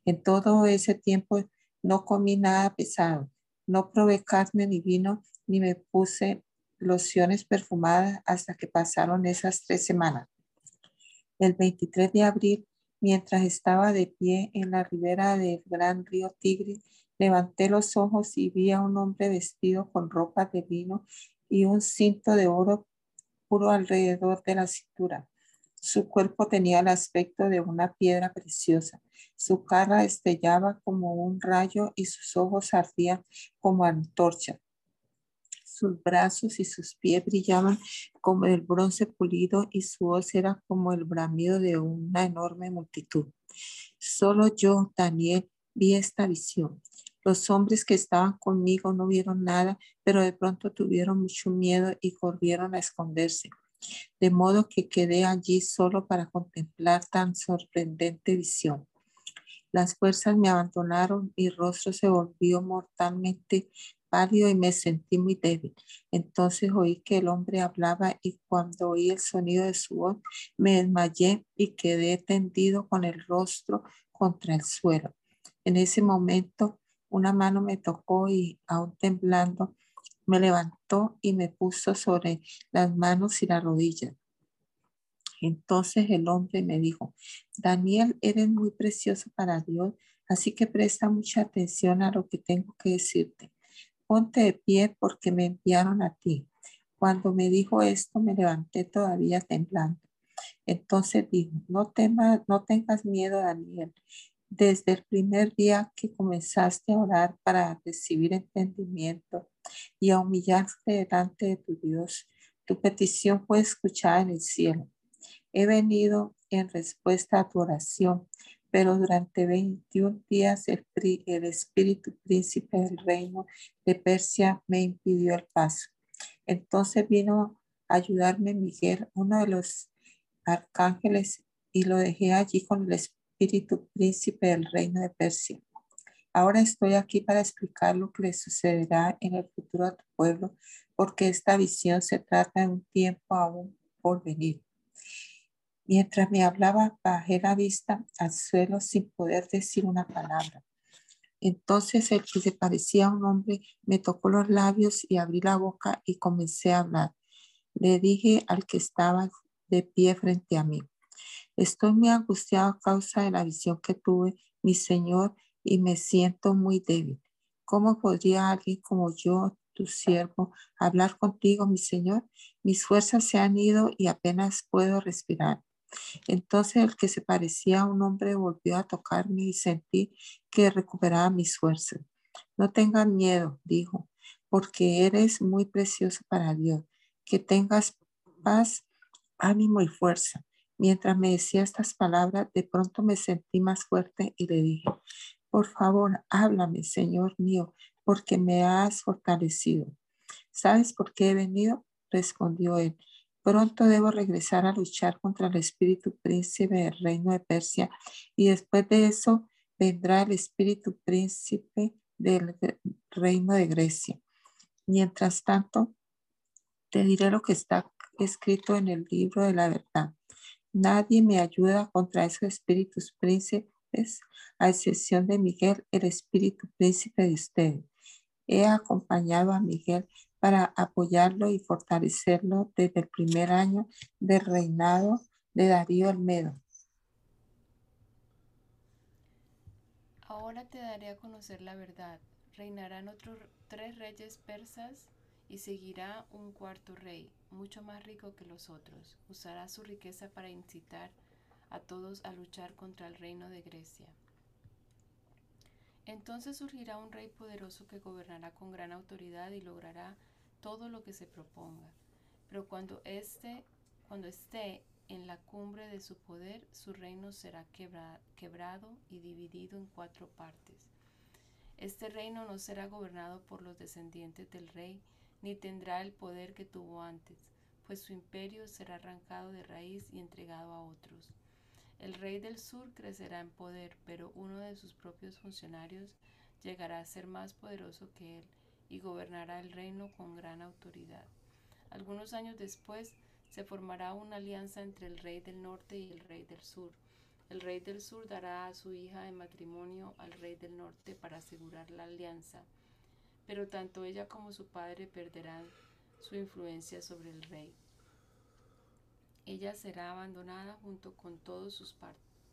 En todo ese tiempo no comí nada pesado, no probé carne ni vino, ni me puse lociones perfumadas hasta que pasaron esas tres semanas. El 23 de abril, mientras estaba de pie en la ribera del gran río Tigris, levanté los ojos y vi a un hombre vestido con ropa de vino y un cinto de oro alrededor de la cintura. Su cuerpo tenía el aspecto de una piedra preciosa. Su cara estellaba como un rayo y sus ojos ardían como antorcha. sus brazos y sus pies brillaban como el bronce pulido y su voz era como el bramido de una enorme multitud. Solo yo, Daniel, vi esta visión. Los hombres que estaban conmigo no vieron nada, pero de pronto tuvieron mucho miedo y corrieron a esconderse. De modo que quedé allí solo para contemplar tan sorprendente visión. Las fuerzas me abandonaron, mi rostro se volvió mortalmente pálido y me sentí muy débil. Entonces oí que el hombre hablaba y cuando oí el sonido de su voz me desmayé y quedé tendido con el rostro contra el suelo. En ese momento una mano me tocó y aún temblando me levantó y me puso sobre las manos y las rodillas. Entonces el hombre me dijo, Daniel, eres muy precioso para Dios, así que presta mucha atención a lo que tengo que decirte. Ponte de pie porque me enviaron a ti. Cuando me dijo esto, me levanté todavía temblando. Entonces dijo, no, temas, no tengas miedo, Daniel desde el primer día que comenzaste a orar para recibir entendimiento y a humillarte delante de tu Dios, tu petición fue escuchada en el cielo. He venido en respuesta a tu oración, pero durante 21 días el, el espíritu príncipe del reino de Persia me impidió el paso. Entonces vino a ayudarme Miguel, uno de los arcángeles, y lo dejé allí con el espíritu espíritu príncipe del reino de Persia. Ahora estoy aquí para explicar lo que le sucederá en el futuro a tu pueblo, porque esta visión se trata de un tiempo aún por venir. Mientras me hablaba, bajé la vista al suelo sin poder decir una palabra. Entonces el que se parecía a un hombre me tocó los labios y abrí la boca y comencé a hablar. Le dije al que estaba de pie frente a mí, Estoy muy angustiado a causa de la visión que tuve, mi Señor, y me siento muy débil. ¿Cómo podría alguien como yo, tu siervo, hablar contigo, mi Señor? Mis fuerzas se han ido y apenas puedo respirar. Entonces el que se parecía a un hombre volvió a tocarme y sentí que recuperaba mis fuerzas. No tengas miedo, dijo, porque eres muy precioso para Dios. Que tengas paz, ánimo y fuerza. Mientras me decía estas palabras, de pronto me sentí más fuerte y le dije, por favor, háblame, Señor mío, porque me has fortalecido. ¿Sabes por qué he venido? Respondió él. Pronto debo regresar a luchar contra el espíritu príncipe del reino de Persia y después de eso vendrá el espíritu príncipe del reino de Grecia. Mientras tanto, te diré lo que está escrito en el libro de la verdad. Nadie me ayuda contra esos espíritus príncipes, a excepción de Miguel, el espíritu príncipe de ustedes. He acompañado a Miguel para apoyarlo y fortalecerlo desde el primer año del reinado de Darío el Medo. Ahora te daré a conocer la verdad. Reinarán otros tres reyes persas y seguirá un cuarto rey, mucho más rico que los otros. Usará su riqueza para incitar a todos a luchar contra el reino de Grecia. Entonces surgirá un rey poderoso que gobernará con gran autoridad y logrará todo lo que se proponga. Pero cuando esté, cuando esté en la cumbre de su poder, su reino será quebrado y dividido en cuatro partes. Este reino no será gobernado por los descendientes del rey, ni tendrá el poder que tuvo antes, pues su imperio será arrancado de raíz y entregado a otros. El rey del sur crecerá en poder, pero uno de sus propios funcionarios llegará a ser más poderoso que él y gobernará el reino con gran autoridad. Algunos años después se formará una alianza entre el rey del norte y el rey del sur. El rey del sur dará a su hija en matrimonio al rey del norte para asegurar la alianza pero tanto ella como su padre perderán su influencia sobre el rey. Ella será abandonada junto con todos sus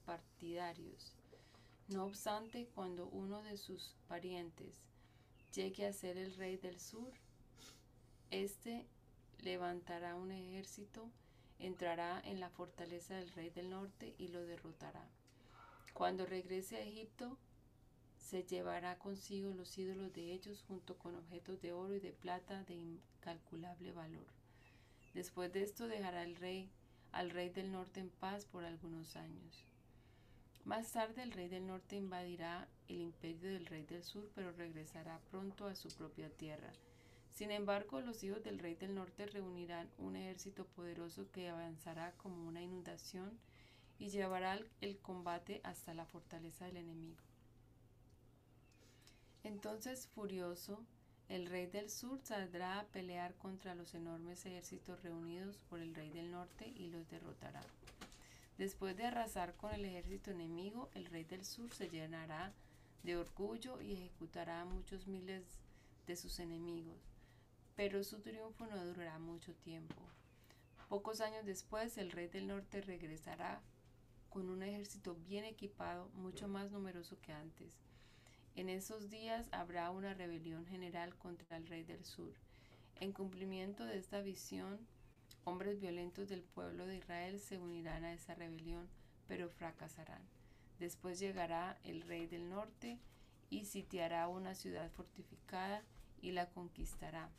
partidarios. No obstante, cuando uno de sus parientes llegue a ser el rey del sur, éste levantará un ejército, entrará en la fortaleza del rey del norte y lo derrotará. Cuando regrese a Egipto, se llevará consigo los ídolos de ellos junto con objetos de oro y de plata de incalculable valor. Después de esto dejará el rey al rey del norte en paz por algunos años. Más tarde el rey del norte invadirá el imperio del rey del sur, pero regresará pronto a su propia tierra. Sin embargo, los hijos del rey del norte reunirán un ejército poderoso que avanzará como una inundación y llevará el combate hasta la fortaleza del enemigo. Entonces, furioso, el rey del sur saldrá a pelear contra los enormes ejércitos reunidos por el rey del norte y los derrotará. Después de arrasar con el ejército enemigo, el rey del sur se llenará de orgullo y ejecutará a muchos miles de sus enemigos. Pero su triunfo no durará mucho tiempo. Pocos años después, el rey del norte regresará con un ejército bien equipado, mucho más numeroso que antes. En esos días habrá una rebelión general contra el rey del sur. En cumplimiento de esta visión, hombres violentos del pueblo de Israel se unirán a esa rebelión, pero fracasarán. Después llegará el rey del norte y sitiará una ciudad fortificada y la conquistará.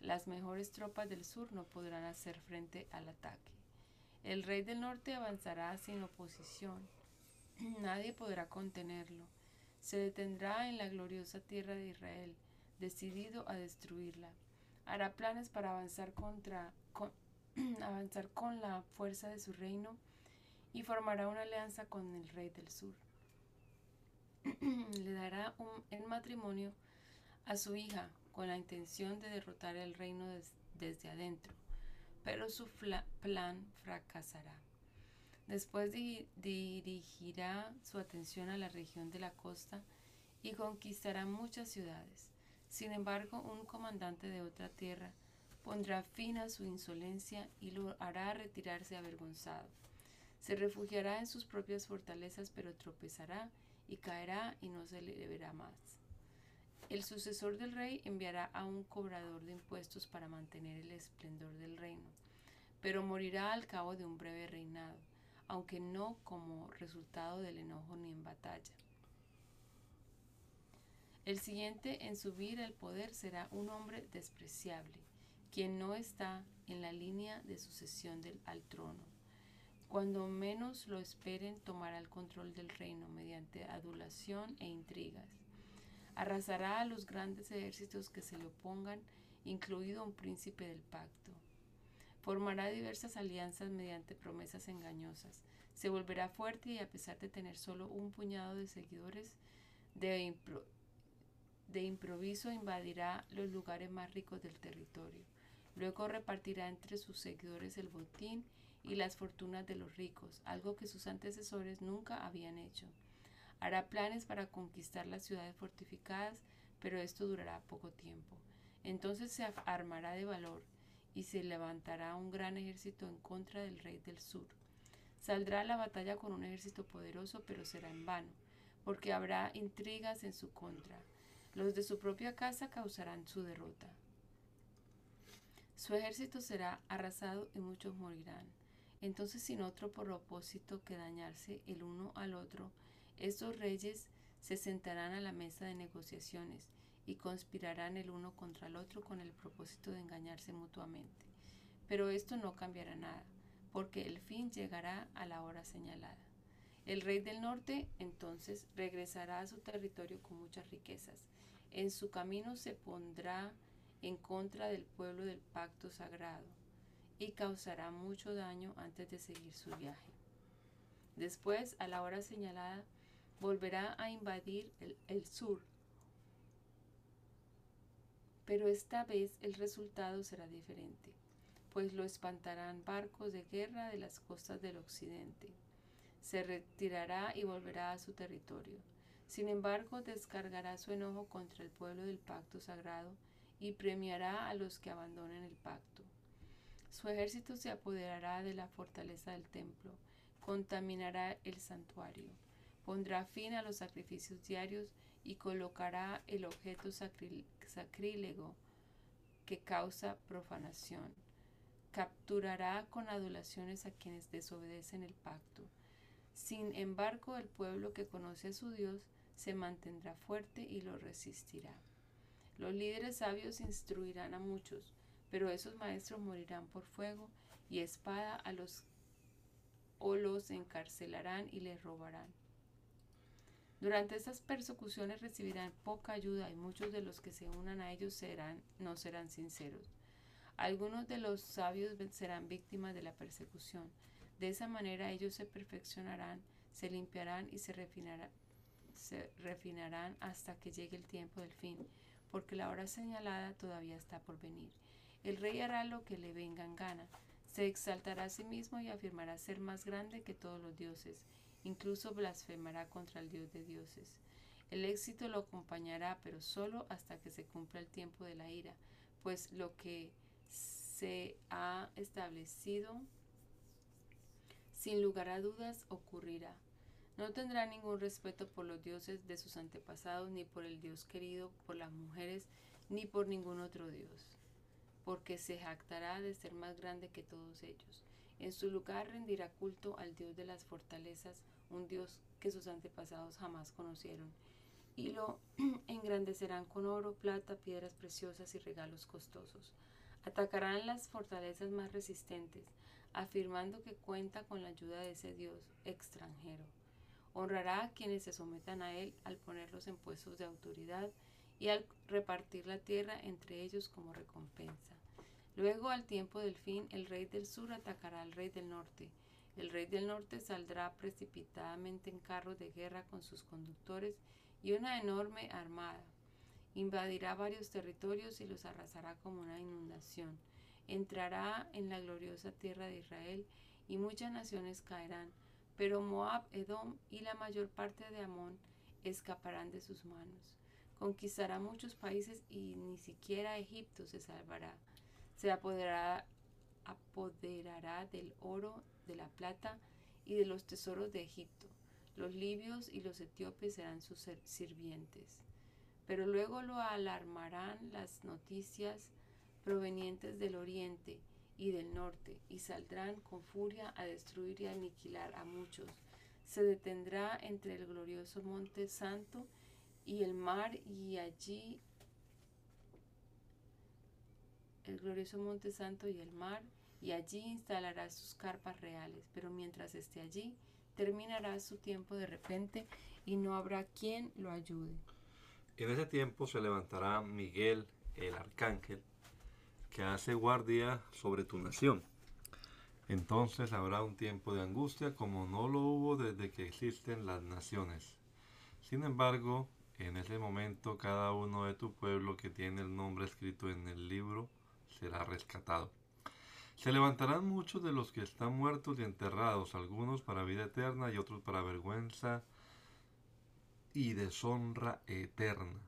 Las mejores tropas del sur no podrán hacer frente al ataque. El rey del norte avanzará sin oposición. Nadie podrá contenerlo se detendrá en la gloriosa tierra de Israel, decidido a destruirla. Hará planes para avanzar contra con, avanzar con la fuerza de su reino y formará una alianza con el rey del sur. Le dará un, matrimonio a su hija con la intención de derrotar el reino desde adentro, pero su plan fracasará. Después dirigirá su atención a la región de la costa y conquistará muchas ciudades. Sin embargo, un comandante de otra tierra pondrá fin a su insolencia y lo hará retirarse avergonzado. Se refugiará en sus propias fortalezas, pero tropezará y caerá y no se le verá más. El sucesor del rey enviará a un cobrador de impuestos para mantener el esplendor del reino, pero morirá al cabo de un breve reinado aunque no como resultado del enojo ni en batalla. El siguiente en subir al poder será un hombre despreciable, quien no está en la línea de sucesión al trono. Cuando menos lo esperen, tomará el control del reino mediante adulación e intrigas. Arrasará a los grandes ejércitos que se le opongan, incluido un príncipe del pacto. Formará diversas alianzas mediante promesas engañosas. Se volverá fuerte y a pesar de tener solo un puñado de seguidores, de, improviso invadirá los lugares más ricos del territorio. Luego repartirá entre sus seguidores el botín y las fortunas de los ricos, algo que sus antecesores nunca habían hecho. Hará planes para conquistar las ciudades fortificadas, pero esto durará poco tiempo. Entonces se armará de valor y se levantará un gran ejército en contra del rey del sur. Saldrá a la batalla con un ejército poderoso, pero será en vano, porque habrá intrigas en su contra. Los de su propia casa causarán su derrota. Su ejército será arrasado y muchos morirán. Entonces, sin otro propósito que dañarse el uno al otro, estos reyes se sentarán a la mesa de negociaciones y conspirarán el uno contra el otro con el propósito de engañarse mutuamente. Pero esto no cambiará nada, porque el fin llegará a la hora señalada. El rey del norte entonces regresará a su territorio con muchas riquezas. En su camino se pondrá en contra del pueblo del pacto sagrado y causará mucho daño antes de seguir su viaje. Después, a la hora señalada, volverá a invadir el, el sur pero esta vez el resultado será diferente, pues lo espantarán barcos de guerra de las costas del occidente. Se retirará y volverá a su territorio. Sin embargo, descargará su enojo contra el pueblo del pacto sagrado y premiará a los que abandonen el pacto. Su ejército se apoderará de la fortaleza del templo, contaminará el santuario, pondrá fin a los sacrificios diarios y colocará el objeto sacrílego que causa profanación. Capturará con adulaciones a quienes desobedecen el pacto. Sin embargo, el pueblo que conoce a su Dios se mantendrá fuerte y lo resistirá. Los líderes sabios instruirán a muchos, pero esos maestros morirán por fuego y espada a los o los encarcelarán y les robarán. Durante estas persecuciones recibirán poca ayuda y muchos de los que se unan a ellos serán, no serán sinceros. Algunos de los sabios serán víctimas de la persecución. De esa manera ellos se perfeccionarán, se limpiarán y se refinarán, se refinarán hasta que llegue el tiempo del fin, porque la hora señalada todavía está por venir. El rey hará lo que le venga en gana, se exaltará a sí mismo y afirmará ser más grande que todos los dioses, incluso blasfemará contra el Dios de dioses. El éxito lo acompañará, pero solo hasta que se cumpla el tiempo de la ira, pues lo que se ha establecido sin lugar a dudas ocurrirá. No tendrá ningún respeto por los dioses de sus antepasados, ni por el Dios querido por las mujeres, ni por ningún otro Dios, porque se jactará de ser más grande que todos ellos. En su lugar rendirá culto al Dios de las fortalezas, un Dios que sus antepasados jamás conocieron, y lo engrandecerán con oro, plata, piedras preciosas y regalos costosos. Atacarán las fortalezas más resistentes, afirmando que cuenta con la ayuda de ese Dios extranjero. Honrará a quienes se sometan a él al ponerlos en puestos de autoridad y al repartir la tierra entre ellos como recompensa. Luego, al tiempo del fin, el rey del sur atacará al rey del norte. El rey del norte saldrá precipitadamente en carros de guerra con sus conductores y una enorme armada. Invadirá varios territorios y los arrasará como una inundación. Entrará en la gloriosa tierra de Israel y muchas naciones caerán pero Moab, Edom y la mayor parte de Amón escaparán de sus manos. Conquistará muchos países y ni siquiera Egipto se salvará. Se apoderará, apoderará del oro, de la plata y de los tesoros de Egipto. Los libios y los etíopes serán sus sirvientes. Pero luego lo alarmarán las noticias provenientes del oriente y del norte, y saldrán con furia a destruir y aniquilar a muchos. Se detendrá entre el glorioso monte santo y el mar, y allí el glorioso monte santo y el mar, y allí instalará sus carpas reales, pero mientras esté allí, terminará su tiempo de repente y no habrá quien lo ayude. En ese tiempo se levantará Miguel, el arcángel, que hace guardia sobre tu nación. Entonces habrá un tiempo de angustia como no lo hubo desde que existen las naciones. Sin embargo, en ese momento cada uno de tu pueblo que tiene el nombre escrito en el libro será rescatado. Se levantarán muchos de los que están muertos y enterrados, algunos para vida eterna y otros para vergüenza y deshonra eterna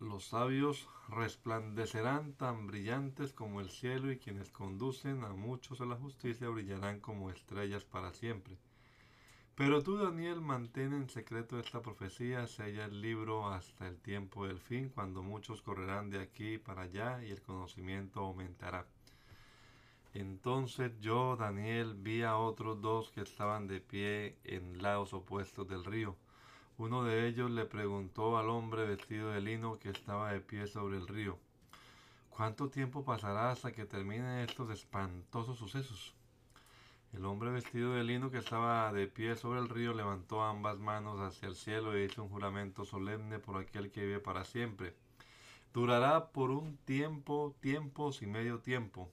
los sabios resplandecerán tan brillantes como el cielo y quienes conducen a muchos a la justicia brillarán como estrellas para siempre. Pero tú, Daniel, mantén en secreto esta profecía, sella el libro hasta el tiempo del fin, cuando muchos correrán de aquí para allá y el conocimiento aumentará. Entonces yo, Daniel, vi a otros dos que estaban de pie en lados opuestos del río uno de ellos le preguntó al hombre vestido de lino que estaba de pie sobre el río, ¿cuánto tiempo pasará hasta que terminen estos espantosos sucesos? El hombre vestido de lino que estaba de pie sobre el río levantó ambas manos hacia el cielo e hizo un juramento solemne por aquel que vive para siempre. Durará por un tiempo, tiempos y medio tiempo.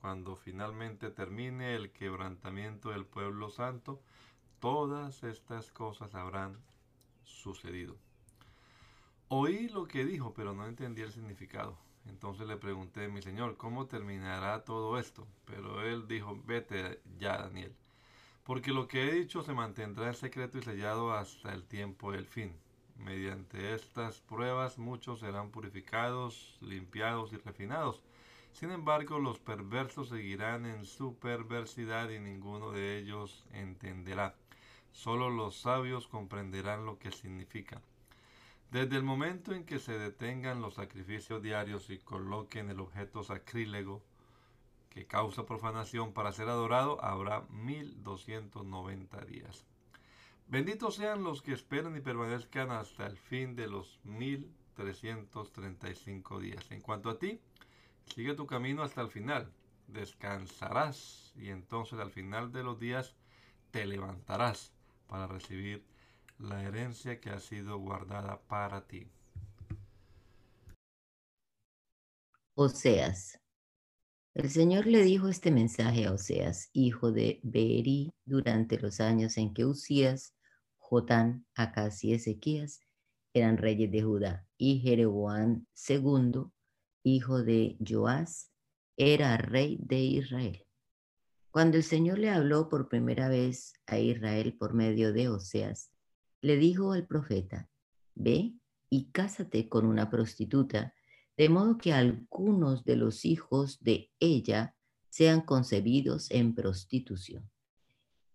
Cuando finalmente termine el quebrantamiento del pueblo santo, todas estas cosas habrán sucedido. Oí lo que dijo, pero no entendí el significado. Entonces le pregunté, mi señor, ¿cómo terminará todo esto? Pero él dijo, vete ya, Daniel, porque lo que he dicho se mantendrá en secreto y sellado hasta el tiempo del fin. Mediante estas pruebas muchos serán purificados, limpiados y refinados. Sin embargo, los perversos seguirán en su perversidad y ninguno de ellos entenderá. Solo los sabios comprenderán lo que significa. Desde el momento en que se detengan los sacrificios diarios y coloquen el objeto sacrílego que causa profanación para ser adorado, habrá 1290 días. Benditos sean los que esperan y permanezcan hasta el fin de los 1335 días. En cuanto a ti, sigue tu camino hasta el final. Descansarás y entonces al final de los días te levantarás para recibir la herencia que ha sido guardada para ti. Oseas. El Señor le dijo este mensaje a Oseas, hijo de Beeri, durante los años en que Usías Jotán, Acas y Ezequías eran reyes de Judá, y Jeroboam II, hijo de Joás, era rey de Israel. Cuando el Señor le habló por primera vez a Israel por medio de Oseas, le dijo al profeta, ve y cásate con una prostituta, de modo que algunos de los hijos de ella sean concebidos en prostitución.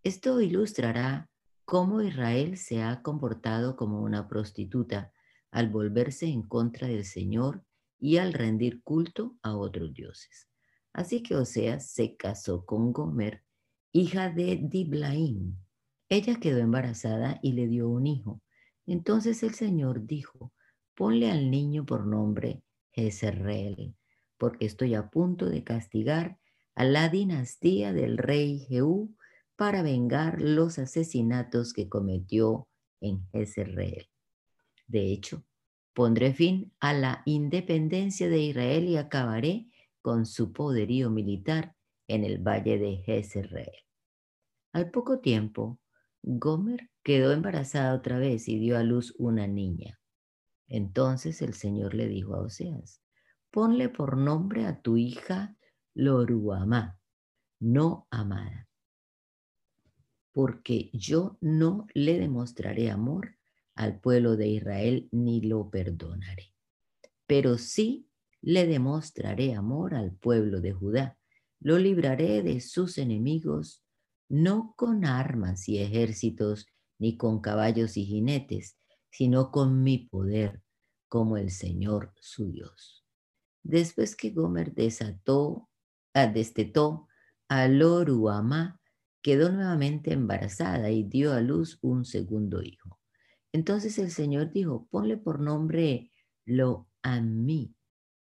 Esto ilustrará cómo Israel se ha comportado como una prostituta al volverse en contra del Señor y al rendir culto a otros dioses. Así que Oseas se casó con Gomer, hija de Diblaim. Ella quedó embarazada y le dio un hijo. Entonces el Señor dijo, ponle al niño por nombre Jezreel, porque estoy a punto de castigar a la dinastía del rey Jehú para vengar los asesinatos que cometió en Jezreel. De hecho, pondré fin a la independencia de Israel y acabaré con su poderío militar en el valle de Jezreel. Al poco tiempo, Gomer quedó embarazada otra vez y dio a luz una niña. Entonces el Señor le dijo a Oseas, ponle por nombre a tu hija Loruamá, no amada, porque yo no le demostraré amor al pueblo de Israel ni lo perdonaré. Pero sí le demostraré amor al pueblo de Judá. Lo libraré de sus enemigos, no con armas y ejércitos, ni con caballos y jinetes, sino con mi poder, como el Señor su Dios. Después que Gomer desató, ah, destetó a quedó nuevamente embarazada y dio a luz un segundo hijo. Entonces el Señor dijo, ponle por nombre Lo a mí,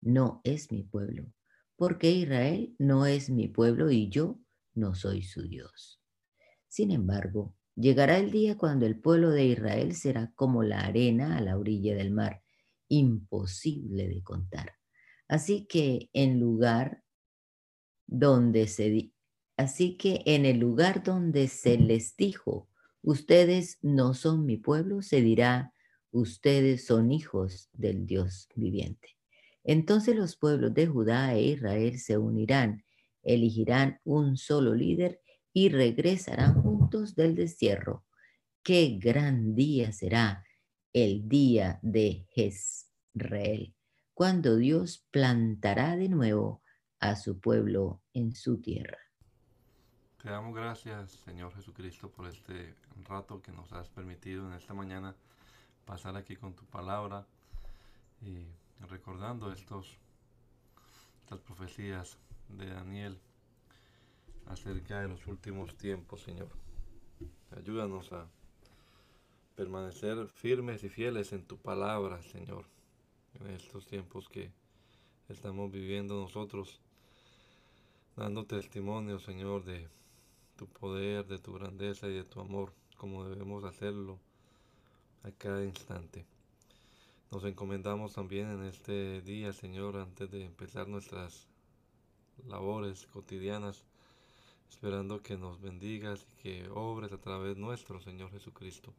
no es mi pueblo, porque Israel no es mi pueblo y yo no soy su Dios. Sin embargo, llegará el día cuando el pueblo de Israel será como la arena a la orilla del mar, imposible de contar. Así que en lugar donde se Así que en el lugar donde se les dijo, ustedes no son mi pueblo, se dirá, ustedes son hijos del Dios viviente. Entonces los pueblos de Judá e Israel se unirán, elegirán un solo líder y regresarán juntos del destierro. Qué gran día será el día de Jezreel, cuando Dios plantará de nuevo a su pueblo en su tierra. Te damos gracias, Señor Jesucristo, por este rato que nos has permitido en esta mañana pasar aquí con tu palabra y recordando estos, estas profecías de Daniel acerca de los últimos tiempos, Señor. Ayúdanos a permanecer firmes y fieles en tu palabra, Señor, en estos tiempos que estamos viviendo nosotros, dando testimonio, Señor, de tu poder, de tu grandeza y de tu amor, como debemos hacerlo a cada instante. Nos encomendamos también en este día, Señor, antes de empezar nuestras labores cotidianas, esperando que nos bendigas y que obres a través nuestro, Señor Jesucristo.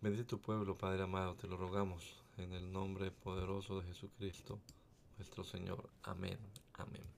Bendice tu pueblo, Padre amado, te lo rogamos, en el nombre poderoso de Jesucristo, nuestro Señor. Amén. Amén.